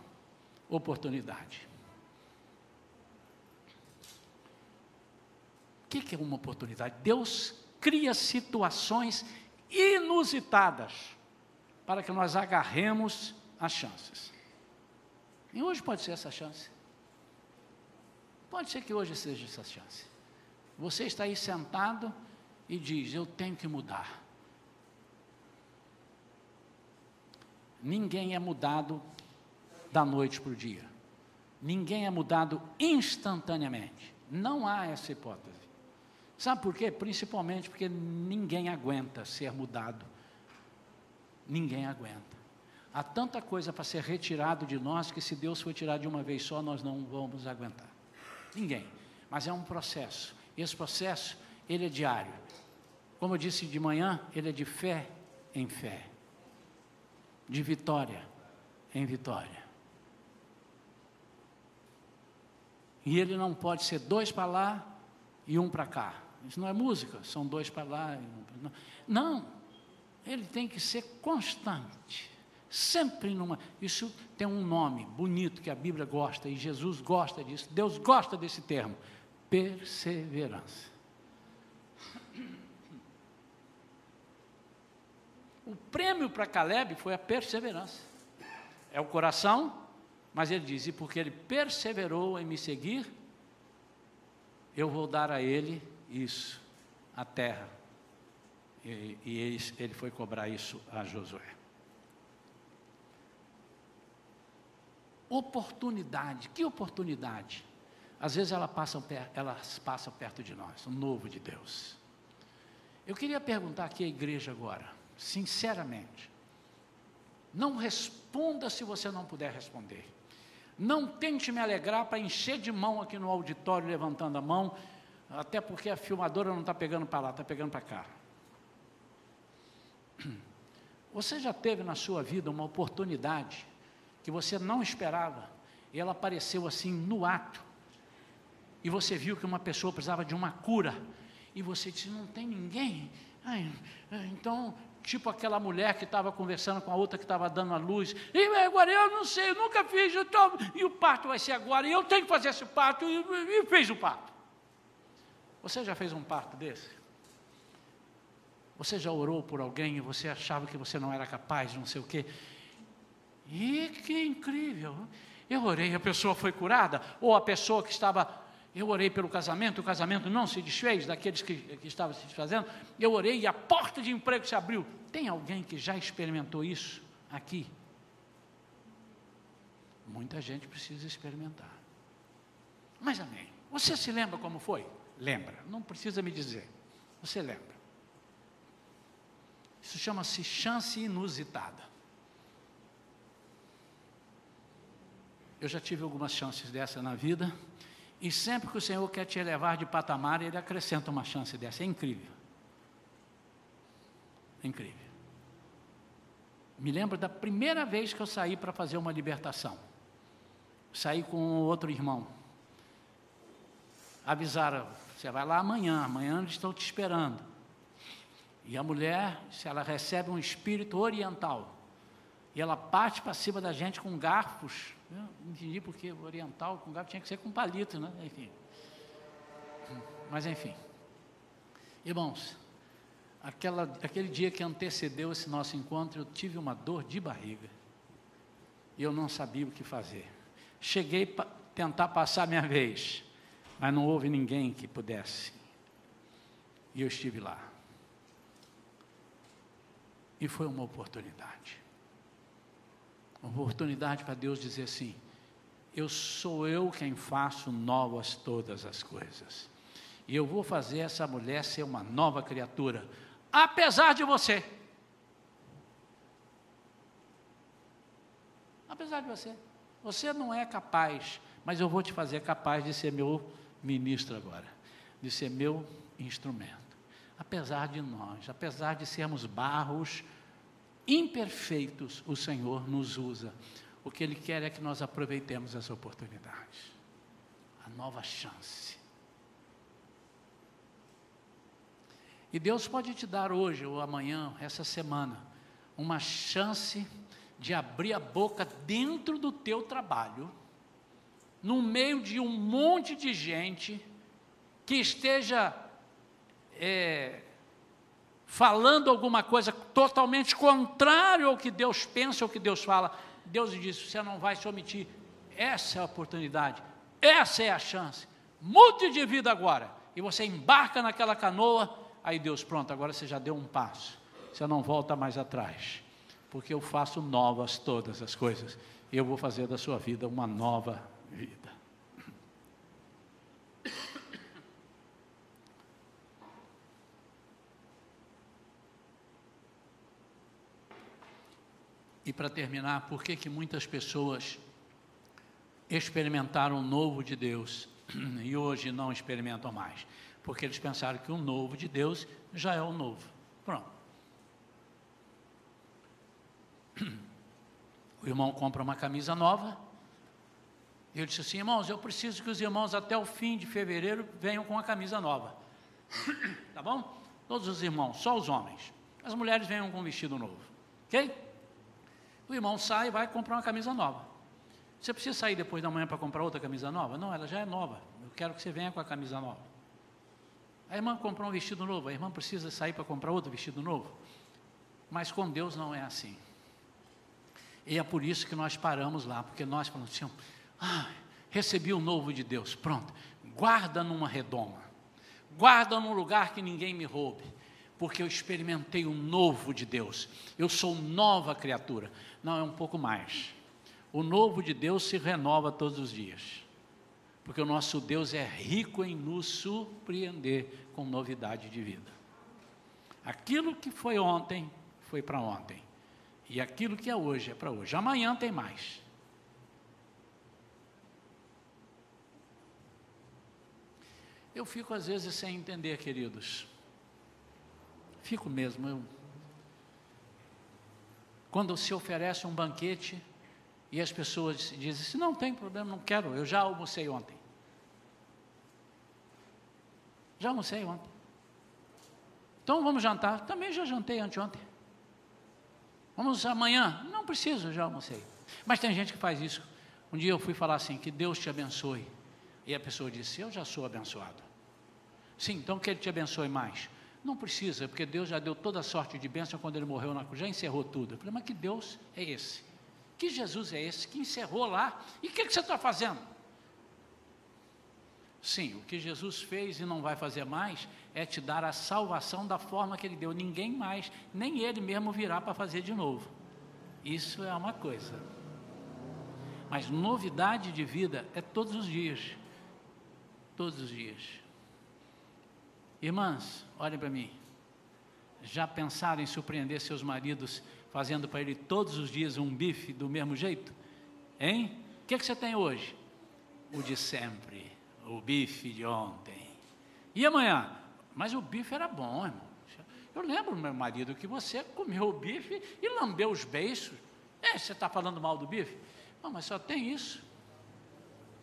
oportunidade. O que é uma oportunidade? Deus cria situações inusitadas para que nós agarremos as chances. E hoje pode ser essa chance. Pode ser que hoje seja essa chance. Você está aí sentado e diz: Eu tenho que mudar. Ninguém é mudado da noite para o dia. Ninguém é mudado instantaneamente. Não há essa hipótese. Sabe por quê? Principalmente porque ninguém aguenta ser mudado. Ninguém aguenta. Há tanta coisa para ser retirado de nós que se Deus for tirar de uma vez só, nós não vamos aguentar. Ninguém. Mas é um processo. Esse processo, ele é diário. Como eu disse de manhã, ele é de fé em fé. De vitória em vitória. E ele não pode ser dois para lá e um para cá. Isso não é música, são dois para lá. Não, ele tem que ser constante. Sempre numa. Isso tem um nome bonito que a Bíblia gosta e Jesus gosta disso. Deus gosta desse termo: perseverança. O prêmio para Caleb foi a perseverança. É o coração, mas ele diz: e porque ele perseverou em me seguir, eu vou dar a ele isso, a terra. E, e ele, ele foi cobrar isso a Josué. Oportunidade, que oportunidade? Às vezes elas passam, elas passam perto de nós, o novo de Deus. Eu queria perguntar aqui à igreja agora, sinceramente. Não responda se você não puder responder. Não tente me alegrar para encher de mão aqui no auditório, levantando a mão, até porque a filmadora não está pegando para lá, está pegando para cá. Você já teve na sua vida uma oportunidade que você não esperava, e ela apareceu assim no ato, e você viu que uma pessoa precisava de uma cura, e você disse: Não tem ninguém. Ai, então tipo aquela mulher que estava conversando com a outra que estava dando a luz, e agora eu não sei, eu nunca fiz, eu tô, e o parto vai ser agora, e eu tenho que fazer esse parto, e, e fez o parto. Você já fez um parto desse? Você já orou por alguém e você achava que você não era capaz, não sei o quê? E que incrível! Eu orei, a pessoa foi curada, ou a pessoa que estava eu orei pelo casamento, o casamento não se desfez daqueles que, que estavam se desfazendo. Eu orei e a porta de emprego se abriu. Tem alguém que já experimentou isso aqui? Muita gente precisa experimentar. Mas amém. Você se lembra como foi? Lembra. Não precisa me dizer. Você lembra. Isso chama-se chance inusitada. Eu já tive algumas chances dessa na vida. E sempre que o Senhor quer te elevar de patamar, Ele acrescenta uma chance dessa. É incrível. É incrível. Me lembro da primeira vez que eu saí para fazer uma libertação. Saí com outro irmão. Avisaram, você vai lá amanhã, amanhã eles estão te esperando. E a mulher, se ela recebe um espírito oriental, e ela parte para cima da gente com garfos, não entendi porque oriental com garfo tinha que ser com palito, né? Enfim. Mas enfim. Irmãos, aquela, aquele dia que antecedeu esse nosso encontro, eu tive uma dor de barriga. E eu não sabia o que fazer. Cheguei para tentar passar minha vez, mas não houve ninguém que pudesse. E eu estive lá. E foi uma oportunidade. Uma oportunidade para Deus dizer assim: Eu sou eu quem faço novas todas as coisas. E eu vou fazer essa mulher ser uma nova criatura, apesar de você. Apesar de você. Você não é capaz, mas eu vou te fazer capaz de ser meu ministro agora, de ser meu instrumento. Apesar de nós, apesar de sermos barros imperfeitos, o Senhor nos usa. O que Ele quer é que nós aproveitemos essa oportunidade, a nova chance. E Deus pode te dar hoje ou amanhã, essa semana, uma chance de abrir a boca dentro do teu trabalho, no meio de um monte de gente que esteja é, falando alguma coisa totalmente contrário ao que Deus pensa, ao que Deus fala. Deus diz: você não vai se omitir. Essa é a oportunidade, essa é a chance. Mude de vida agora. E você embarca naquela canoa. Aí Deus, pronto, agora você já deu um passo. Você não volta mais atrás. Porque eu faço novas todas as coisas. Eu vou fazer da sua vida uma nova vida. E para terminar, por que, que muitas pessoas experimentaram o novo de Deus e hoje não experimentam mais? Porque eles pensaram que o novo de Deus já é o novo. Pronto. O irmão compra uma camisa nova. E eu disse assim: irmãos, eu preciso que os irmãos até o fim de fevereiro venham com a camisa nova. tá bom? Todos os irmãos, só os homens. As mulheres venham com um vestido novo. Ok? O irmão sai e vai comprar uma camisa nova. Você precisa sair depois da manhã para comprar outra camisa nova? Não, ela já é nova. Eu quero que você venha com a camisa nova. A irmã comprou um vestido novo, a irmã precisa sair para comprar outro vestido novo. Mas com Deus não é assim. E é por isso que nós paramos lá, porque nós falamos assim: ah, recebi o novo de Deus, pronto, guarda numa redoma, guarda num lugar que ninguém me roube, porque eu experimentei o novo de Deus, eu sou nova criatura. Não, é um pouco mais. O novo de Deus se renova todos os dias, porque o nosso Deus é rico em nos surpreender com novidade de vida. Aquilo que foi ontem, foi para ontem, e aquilo que é hoje, é para hoje. Amanhã tem mais. Eu fico às vezes sem entender, queridos. Fico mesmo. Eu... Quando se oferece um banquete e as pessoas dizem assim: não tem problema, não quero, eu já almocei ontem. Já almocei ontem. Então vamos jantar. Também já jantei anteontem. Vamos amanhã? Não preciso, já almocei. Mas tem gente que faz isso. Um dia eu fui falar assim: que Deus te abençoe. E a pessoa disse: Eu já sou abençoado. Sim, então que Ele te abençoe mais. Não precisa, porque Deus já deu toda a sorte de bênção quando ele morreu na cruz, já encerrou tudo. Eu falei, mas que Deus é esse? Que Jesus é esse que encerrou lá? E o que, que você está fazendo? Sim, o que Jesus fez e não vai fazer mais é te dar a salvação da forma que ele deu. Ninguém mais, nem ele mesmo virá para fazer de novo. Isso é uma coisa. Mas novidade de vida é todos os dias. Todos os dias. Irmãs, olhem para mim. Já pensaram em surpreender seus maridos fazendo para ele todos os dias um bife do mesmo jeito? Hein? O que, é que você tem hoje? O de sempre, o bife de ontem. E amanhã? Mas o bife era bom, irmão. Eu lembro, meu marido, que você comeu o bife e lambeu os beiços. É, você está falando mal do bife? Não, mas só tem isso.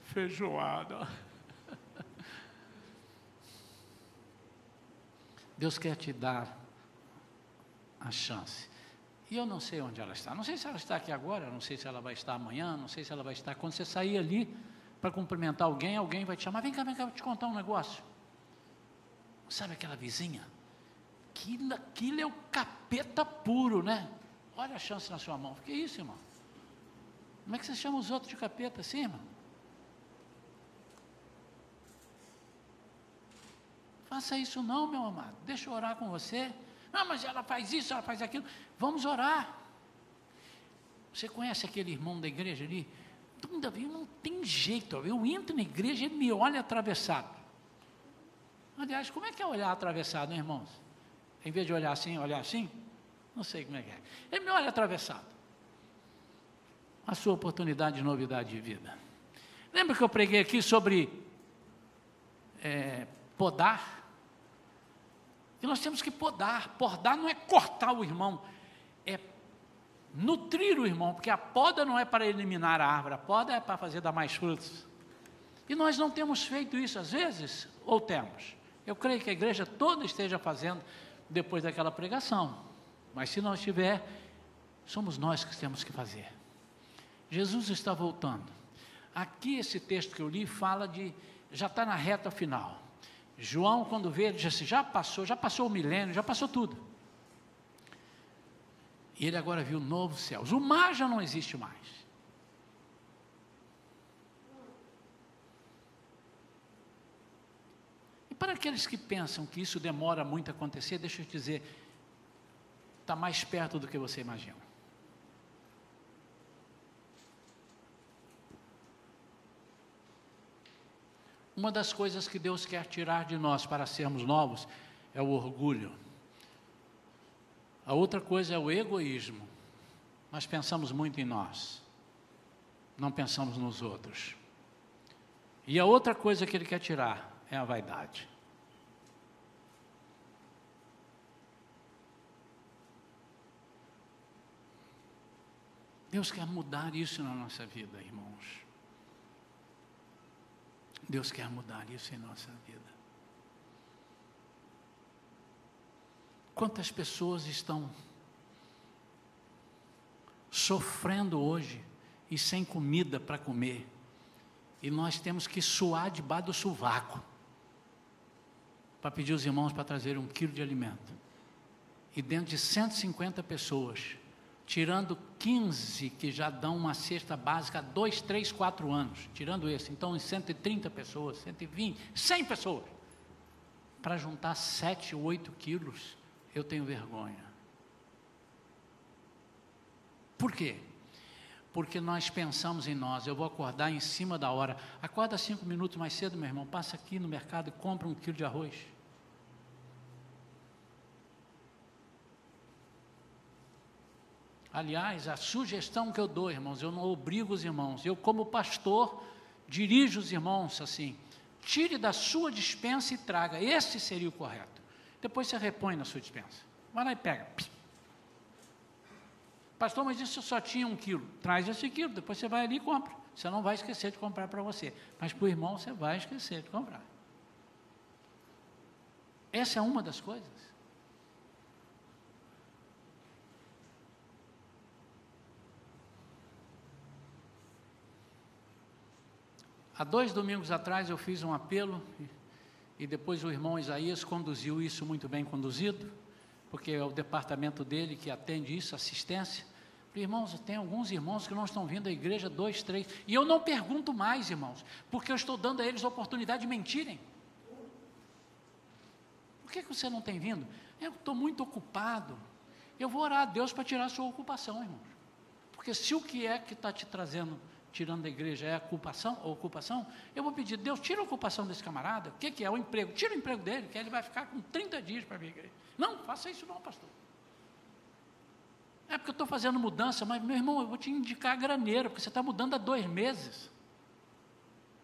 Feijoada. Deus quer te dar a chance. E eu não sei onde ela está. Não sei se ela está aqui agora, não sei se ela vai estar amanhã, não sei se ela vai estar. Quando você sair ali para cumprimentar alguém, alguém vai te chamar. Vem cá, vem cá, vou te contar um negócio. Sabe aquela vizinha? Aquilo, aquilo é o capeta puro, né? Olha a chance na sua mão. Que isso, irmão? Como é que você chama os outros de capeta assim, irmão? Faça isso não, meu amado. Deixa eu orar com você. Não, mas ela faz isso, ela faz aquilo. Vamos orar. Você conhece aquele irmão da igreja ali? Vez não tem jeito. Eu entro na igreja e ele me olha atravessado. Aliás, como é que é olhar atravessado, hein, irmãos? Em vez de olhar assim, olhar assim? Não sei como é que é. Ele me olha atravessado. A sua oportunidade de novidade de vida. Lembra que eu preguei aqui sobre é, podar. E nós temos que podar. Podar não é cortar o irmão, é nutrir o irmão, porque a poda não é para eliminar a árvore, a poda é para fazer dar mais frutos. E nós não temos feito isso às vezes, ou temos? Eu creio que a igreja toda esteja fazendo depois daquela pregação. Mas se não estiver, somos nós que temos que fazer. Jesus está voltando. Aqui esse texto que eu li fala de já está na reta final. João, quando vê, ele diz assim: já passou, já passou o milênio, já passou tudo. E ele agora viu novos céus. O mar já não existe mais. E para aqueles que pensam que isso demora muito a acontecer, deixa eu te dizer, está mais perto do que você imagina. Uma das coisas que Deus quer tirar de nós para sermos novos é o orgulho. A outra coisa é o egoísmo. Nós pensamos muito em nós, não pensamos nos outros. E a outra coisa que Ele quer tirar é a vaidade. Deus quer mudar isso na nossa vida, irmãos. Deus quer mudar isso em nossa vida. Quantas pessoas estão sofrendo hoje e sem comida para comer, e nós temos que suar debaixo do sovaco para pedir os irmãos para trazer um quilo de alimento. E dentro de 150 pessoas, tirando 15 que já dão uma cesta básica há 2, 3, 4 anos, tirando esse, então em 130 pessoas, 120, 100 pessoas, para juntar 7, 8 quilos, eu tenho vergonha. Por quê? Porque nós pensamos em nós, eu vou acordar em cima da hora, acorda cinco minutos mais cedo, meu irmão, passa aqui no mercado e compra um quilo de arroz. Aliás, a sugestão que eu dou, irmãos, eu não obrigo os irmãos, eu, como pastor, dirijo os irmãos assim: tire da sua dispensa e traga, esse seria o correto. Depois você repõe na sua dispensa. Vai lá e pega. Pastor, mas isso só tinha um quilo. Traz esse quilo, depois você vai ali e compra. Você não vai esquecer de comprar para você. Mas para o irmão você vai esquecer de comprar. Essa é uma das coisas. Há dois domingos atrás eu fiz um apelo e, depois o irmão Isaías conduziu isso muito bem conduzido, porque é o departamento dele que atende isso, assistência. Irmãos, tem alguns irmãos que não estão vindo à igreja, dois, três, e eu não pergunto mais, irmãos, porque eu estou dando a eles a oportunidade de mentirem. Por que, que você não tem vindo? Eu estou muito ocupado. Eu vou orar a Deus para tirar a sua ocupação, irmãos. Porque se o que é que está te trazendo tirando da igreja é a ocupação, a ocupação, eu vou pedir, Deus, tira a ocupação desse camarada, o que, que é? O emprego, tira o emprego dele, que ele vai ficar com 30 dias para vir à igreja. Não, faça isso não, pastor. É porque eu estou fazendo mudança, mas meu irmão, eu vou te indicar a graneira, porque você está mudando há dois meses.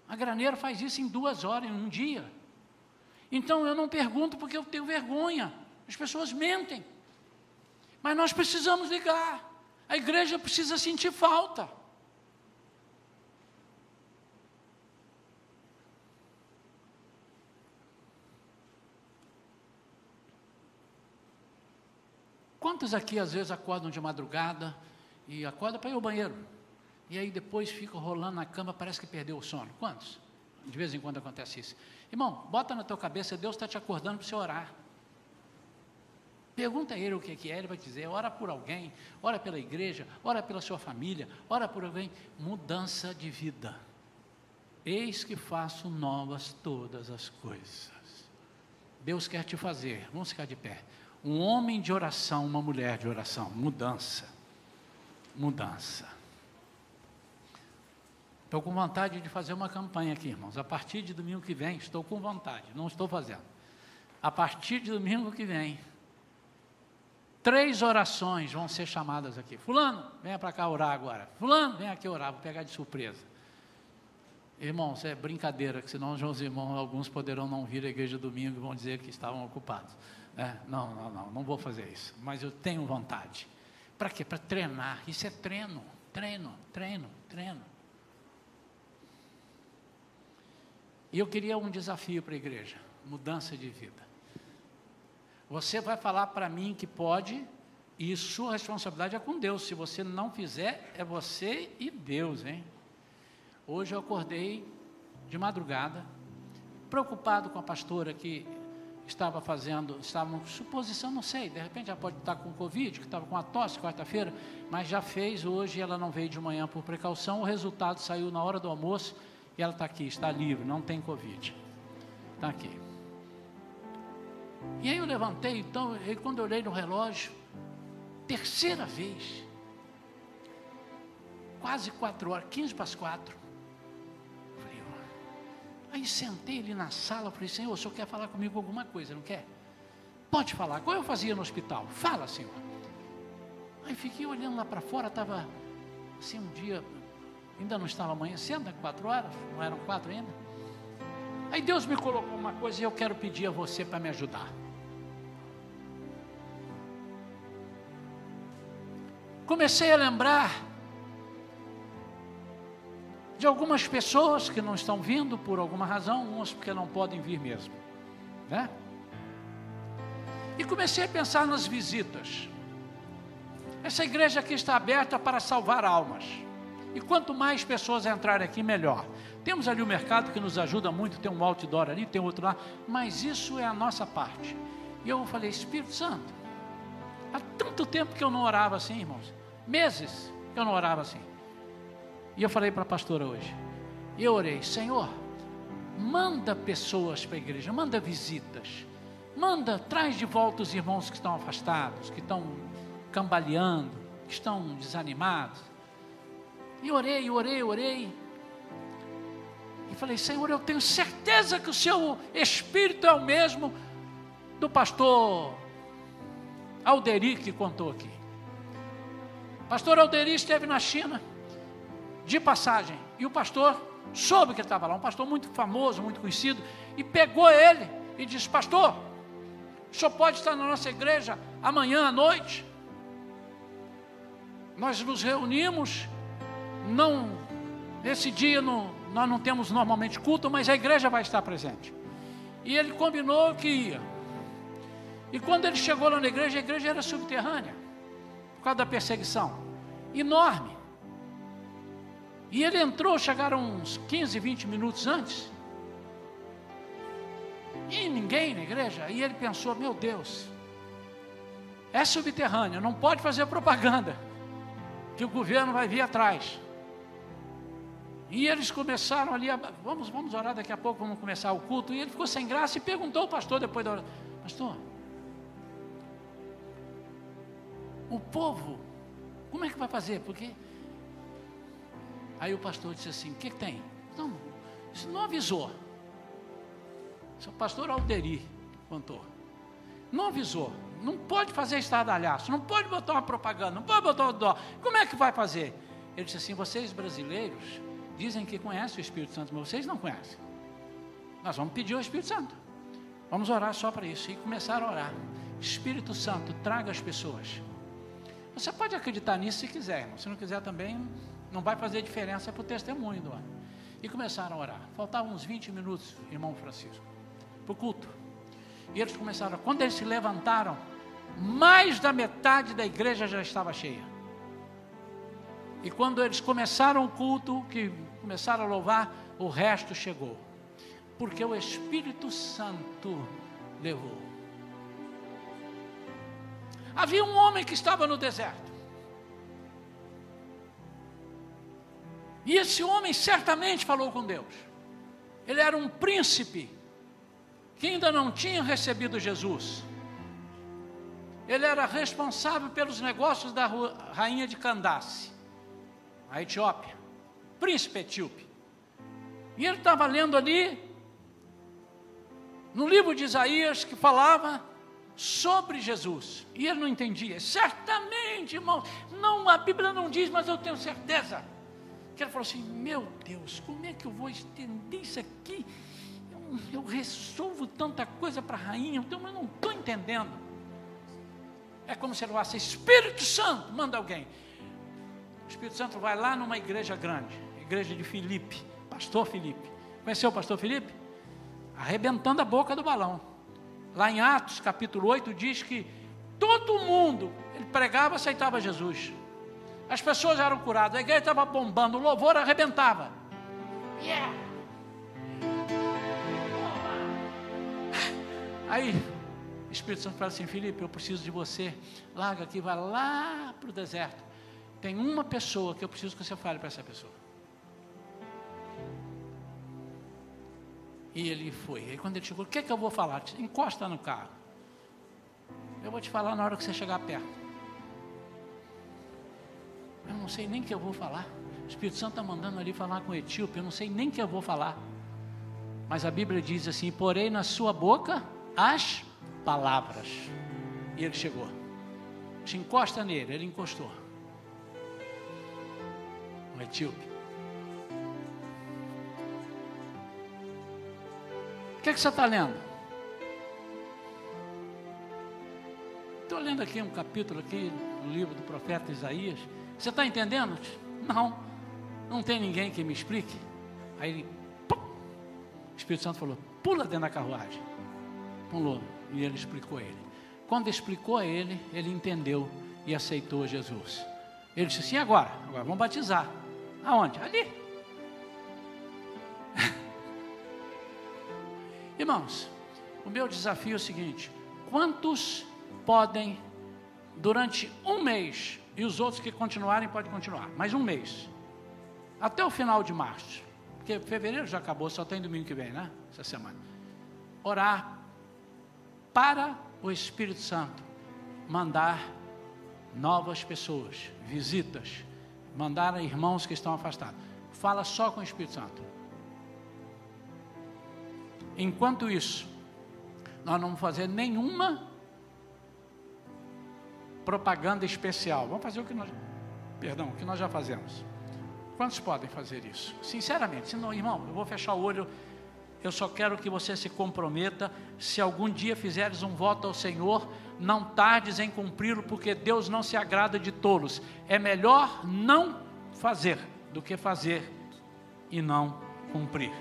A graneira faz isso em duas horas, em um dia. Então eu não pergunto porque eu tenho vergonha. As pessoas mentem. Mas nós precisamos ligar. A igreja precisa sentir falta. Quantos aqui às vezes acordam de madrugada e acordam para ir ao banheiro? E aí depois fica rolando na cama, parece que perdeu o sono. Quantos? De vez em quando acontece isso. Irmão, bota na tua cabeça, Deus está te acordando para você orar. Pergunta a ele o que é, ele vai dizer, ora por alguém, ora pela igreja, ora pela sua família, ora por alguém. Mudança de vida. Eis que faço novas todas as coisas. Deus quer te fazer, vamos ficar de pé um homem de oração, uma mulher de oração. Mudança. Mudança. Estou com vontade de fazer uma campanha aqui, irmãos. A partir de domingo que vem, estou com vontade, não estou fazendo. A partir de domingo que vem, três orações vão ser chamadas aqui. Fulano, venha para cá orar agora. Fulano, vem aqui orar, vou pegar de surpresa. Irmãos, é brincadeira, que senão os irmãos, alguns poderão não vir à igreja domingo e vão dizer que estavam ocupados. É, não, não, não, não vou fazer isso. Mas eu tenho vontade. Para quê? Para treinar. Isso é treino, treino, treino, treino. E eu queria um desafio para a igreja: mudança de vida. Você vai falar para mim que pode, e sua responsabilidade é com Deus. Se você não fizer, é você e Deus, hein? Hoje eu acordei de madrugada, preocupado com a pastora que estava fazendo, estava suposição, não sei, de repente já pode estar com Covid, que estava com a tosse quarta-feira, mas já fez hoje, ela não veio de manhã por precaução, o resultado saiu na hora do almoço e ela está aqui, está livre, não tem Covid. Está aqui. E aí eu levantei, então, e quando eu olhei no relógio, terceira vez, quase quatro horas, 15 para as quatro. Aí sentei ali na sala, falei, Senhor, o senhor quer falar comigo alguma coisa, não quer? Pode falar, igual eu fazia no hospital, fala, Senhor. Aí fiquei olhando lá para fora, estava assim um dia, ainda não estava amanhecendo, quatro horas, não eram quatro ainda. Aí Deus me colocou uma coisa e eu quero pedir a você para me ajudar. Comecei a lembrar de algumas pessoas que não estão vindo por alguma razão, umas porque não podem vir mesmo, né? E comecei a pensar nas visitas. Essa igreja aqui está aberta para salvar almas. E quanto mais pessoas entrarem aqui, melhor. Temos ali o mercado que nos ajuda muito, tem um outdoor ali, tem outro lá, mas isso é a nossa parte. E eu falei, Espírito Santo, há tanto tempo que eu não orava assim, irmãos, meses que eu não orava assim. E eu falei para a pastora hoje, e eu orei, Senhor, manda pessoas para a igreja, manda visitas, manda, traz de volta os irmãos que estão afastados, que estão cambaleando, que estão desanimados. E orei, orei, orei. E falei, Senhor, eu tenho certeza que o seu espírito é o mesmo do pastor Alderi que contou aqui. Pastor Alderi esteve na China de passagem e o pastor soube que ele estava lá, um pastor muito famoso, muito conhecido, e pegou ele e disse: Pastor, o senhor pode estar na nossa igreja amanhã à noite? Nós nos reunimos, não, esse dia não, nós não temos normalmente culto, mas a igreja vai estar presente. E ele combinou que ia. E quando ele chegou lá na igreja, a igreja era subterrânea, por causa da perseguição enorme. E ele entrou, chegaram uns 15, 20 minutos antes. E ninguém na igreja. E ele pensou: meu Deus, é subterrânea, não pode fazer propaganda, que o governo vai vir atrás. E eles começaram ali, a, vamos, vamos orar daqui a pouco, vamos começar o culto. E ele ficou sem graça e perguntou ao pastor depois da oração: Pastor, o povo, como é que vai fazer? Porque. Aí o pastor disse assim: O que, que tem? Não, isso não avisou. O pastor Alderi contou. Não avisou. Não pode fazer estardalhaço, não pode botar uma propaganda, não pode botar o dó. Como é que vai fazer? Ele disse assim: vocês brasileiros dizem que conhecem o Espírito Santo, mas vocês não conhecem. Nós vamos pedir ao Espírito Santo. Vamos orar só para isso. E começar a orar. Espírito Santo, traga as pessoas. Você pode acreditar nisso se quiser, irmão. se não quiser também, não vai fazer diferença para o testemunho do ano. E começaram a orar. Faltavam uns 20 minutos, irmão Francisco, para o culto. E eles começaram, quando eles se levantaram, mais da metade da igreja já estava cheia. E quando eles começaram o culto, que começaram a louvar, o resto chegou. Porque o Espírito Santo levou. Havia um homem que estava no deserto. E esse homem certamente falou com Deus. Ele era um príncipe que ainda não tinha recebido Jesus. Ele era responsável pelos negócios da rainha de Candace, a Etiópia príncipe etíope. E ele estava lendo ali, no livro de Isaías, que falava sobre Jesus. E ele não entendia. Certamente, irmão, não, a Bíblia não diz, mas eu tenho certeza que ele falou assim: Meu Deus, como é que eu vou entender isso aqui? Eu, eu resolvo tanta coisa para a rainha, então eu não estou entendendo. É como se ele falasse: Espírito Santo, manda alguém. O Espírito Santo vai lá numa igreja grande, igreja de Filipe, pastor Filipe. Conheceu o pastor Filipe? Arrebentando a boca do balão. Lá em Atos, capítulo 8, diz que todo mundo, ele pregava, aceitava Jesus. As pessoas eram curadas, a igreja estava bombando, o louvor arrebentava. Yeah. Aí, o Espírito Santo fala assim: Felipe, eu preciso de você. Larga aqui, vai lá para o deserto. Tem uma pessoa que eu preciso que você fale para essa pessoa. E ele foi. Aí quando ele chegou, o que, é que eu vou falar? Encosta no carro. Eu vou te falar na hora que você chegar perto. Eu não sei nem o que eu vou falar. O Espírito Santo está mandando ali falar com o etíope, eu não sei nem o que eu vou falar. Mas a Bíblia diz assim: porém na sua boca as palavras. E ele chegou. Se encosta nele, ele encostou. Um etíope. O que, é que você está lendo? Estou lendo aqui um capítulo aqui no livro do profeta Isaías. Você está entendendo? Não, não tem ninguém que me explique. Aí ele, pum, o Espírito Santo falou: pula dentro da carruagem. Pulou e ele explicou a ele. Quando explicou a ele, ele entendeu e aceitou Jesus. Ele disse assim: agora, agora vamos batizar. Aonde? Ali. Irmãos, o meu desafio é o seguinte: quantos podem, durante um mês, e os outros que continuarem, podem continuar. Mais um mês. Até o final de março. Porque fevereiro já acabou, só tem domingo que vem, né? Essa semana. Orar para o Espírito Santo mandar novas pessoas, visitas, mandar irmãos que estão afastados. Fala só com o Espírito Santo. Enquanto isso, nós não vamos fazer nenhuma propaganda especial. Vamos fazer o que nós, perdão, o que nós já fazemos. Quantos podem fazer isso? Sinceramente, se não, irmão, eu vou fechar o olho. Eu só quero que você se comprometa. Se algum dia fizeres um voto ao Senhor, não tardes em cumpri-lo, porque Deus não se agrada de tolos. É melhor não fazer do que fazer e não cumprir.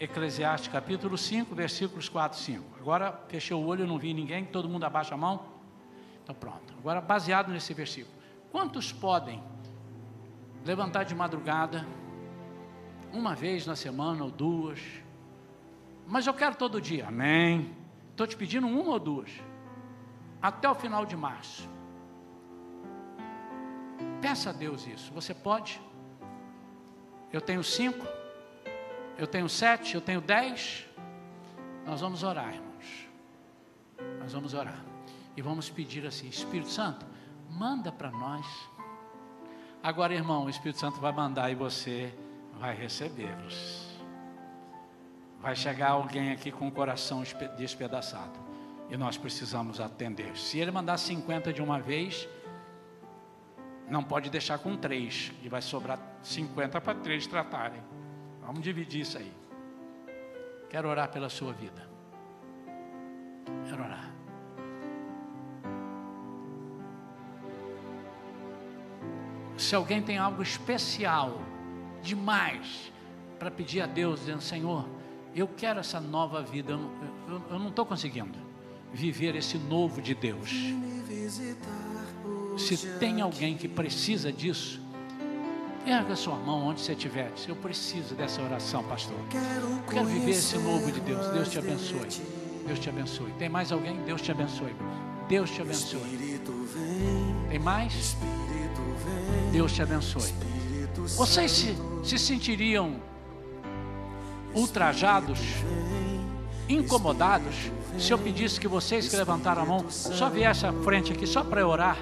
Eclesiastes capítulo 5, versículos 4 e 5. Agora fechei o olho, não vi ninguém, todo mundo abaixa a mão. Então pronto. Agora, baseado nesse versículo, quantos podem levantar de madrugada, uma vez na semana ou duas? Mas eu quero todo dia. Amém. Estou te pedindo uma ou duas. Até o final de março. Peça a Deus isso. Você pode? Eu tenho cinco. Eu tenho sete. Eu tenho dez. Nós vamos orar, irmãos. Nós vamos orar. E vamos pedir assim: Espírito Santo, manda para nós. Agora, irmão, o Espírito Santo vai mandar e você vai recebê-los. Vai chegar alguém aqui com o coração despedaçado. E nós precisamos atender. Se ele mandar 50 de uma vez, não pode deixar com três. E vai sobrar 50 para três tratarem. Vamos dividir isso aí. Quero orar pela sua vida. Quero orar. Se alguém tem algo especial, demais, para pedir a Deus, dizendo: Senhor, eu quero essa nova vida, eu, eu, eu não estou conseguindo viver esse novo de Deus. Se tem alguém que precisa disso, erga sua mão onde você estiver. Eu preciso dessa oração, pastor. Eu quero viver esse novo de Deus. Deus te abençoe. Deus te abençoe. Tem mais alguém? Deus te abençoe. Deus te abençoe. Tem mais? Deus te abençoe. Vocês se, se sentiriam ultrajados, incomodados, se eu pedisse que vocês que levantaram a mão só viessem à frente aqui, só para orar?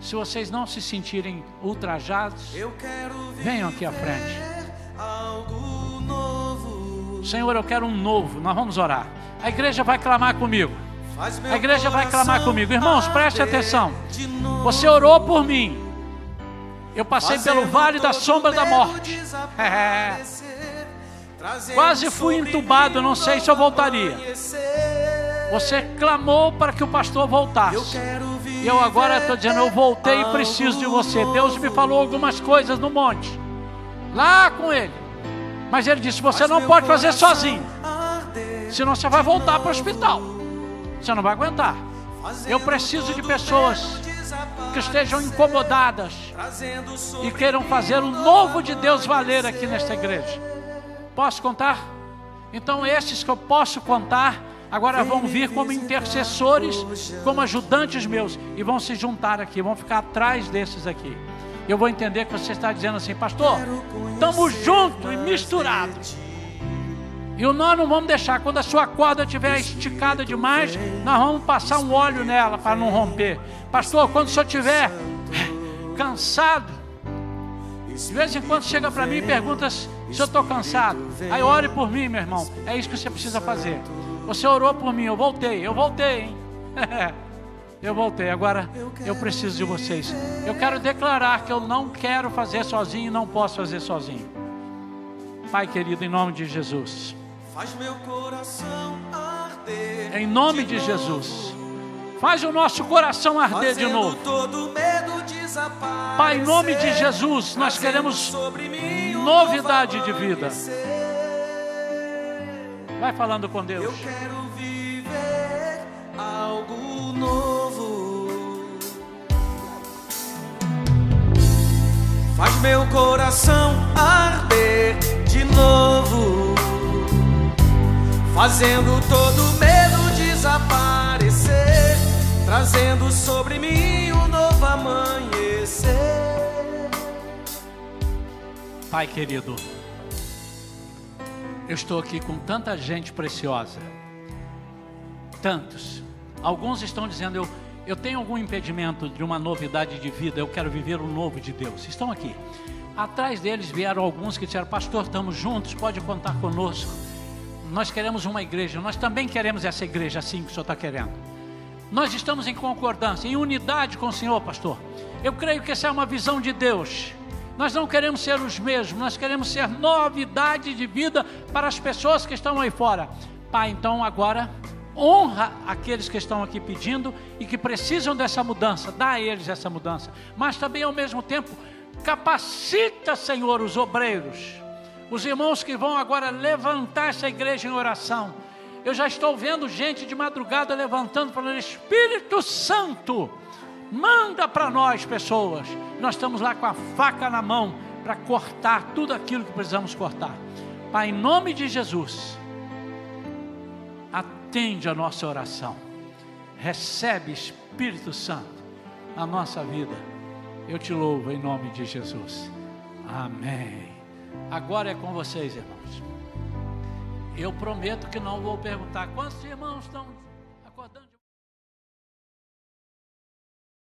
Se vocês não se sentirem ultrajados, venham aqui à frente. Senhor, eu quero um novo. Nós vamos orar. A igreja vai clamar comigo. A igreja vai clamar comigo. Irmãos, preste atenção. Você orou por mim. Eu passei pelo vale da sombra da morte. É. Quase fui entubado, não sei se eu voltaria. Você clamou para que o pastor voltasse. E eu agora estou dizendo, eu voltei e preciso de você. Deus me falou algumas coisas no monte. Lá com ele. Mas ele disse: Você não pode fazer sozinho. Senão você vai voltar para o hospital. Você não vai aguentar. Eu preciso de pessoas que estejam incomodadas e queiram fazer o novo de Deus valer aqui nesta igreja. Posso contar? Então, esses que eu posso contar, agora vão vir como intercessores, como ajudantes meus, e vão se juntar aqui, vão ficar atrás desses aqui. Eu vou entender que você está dizendo assim, pastor, estamos juntos e misturados. E nós não vamos deixar, quando a sua corda estiver esticada demais, nós vamos passar um óleo nela para não romper. Pastor, quando o senhor estiver cansado, de vez em quando chega para mim e pergunta se eu estou cansado. Aí ore por mim, meu irmão. É isso que você precisa fazer. Você orou por mim, eu voltei, eu voltei, hein? eu voltei. Agora eu preciso de vocês. Eu quero declarar que eu não quero fazer sozinho e não posso fazer sozinho. Pai querido, em nome de Jesus. Faz meu coração arder. Em nome de, de Jesus. Faz o nosso coração arder de novo. Pai, em nome de Jesus, nós queremos novidade de vida. Vai falando com Deus. Eu quero viver algo novo. Faz meu coração arder de novo fazendo todo medo desaparecer, trazendo sobre mim um novo amanhecer. Pai querido, eu estou aqui com tanta gente preciosa, tantos. Alguns estão dizendo, eu, eu tenho algum impedimento de uma novidade de vida, eu quero viver o novo de Deus. Estão aqui. Atrás deles vieram alguns que disseram, pastor, estamos juntos, pode contar conosco nós queremos uma igreja, nós também queremos essa igreja assim que o Senhor está querendo. Nós estamos em concordância, em unidade com o Senhor, pastor. Eu creio que essa é uma visão de Deus. Nós não queremos ser os mesmos, nós queremos ser novidade de vida para as pessoas que estão aí fora. Pai, então agora honra aqueles que estão aqui pedindo e que precisam dessa mudança, dá a eles essa mudança, mas também ao mesmo tempo capacita, Senhor, os obreiros os irmãos que vão agora levantar essa igreja em oração. Eu já estou vendo gente de madrugada levantando, falando: Espírito Santo, manda para nós pessoas. Nós estamos lá com a faca na mão para cortar tudo aquilo que precisamos cortar. Pai, em nome de Jesus, atende a nossa oração. Recebe, Espírito Santo, a nossa vida. Eu te louvo em nome de Jesus. Amém. Agora é com vocês, irmãos. Eu prometo que não vou perguntar quantos irmãos estão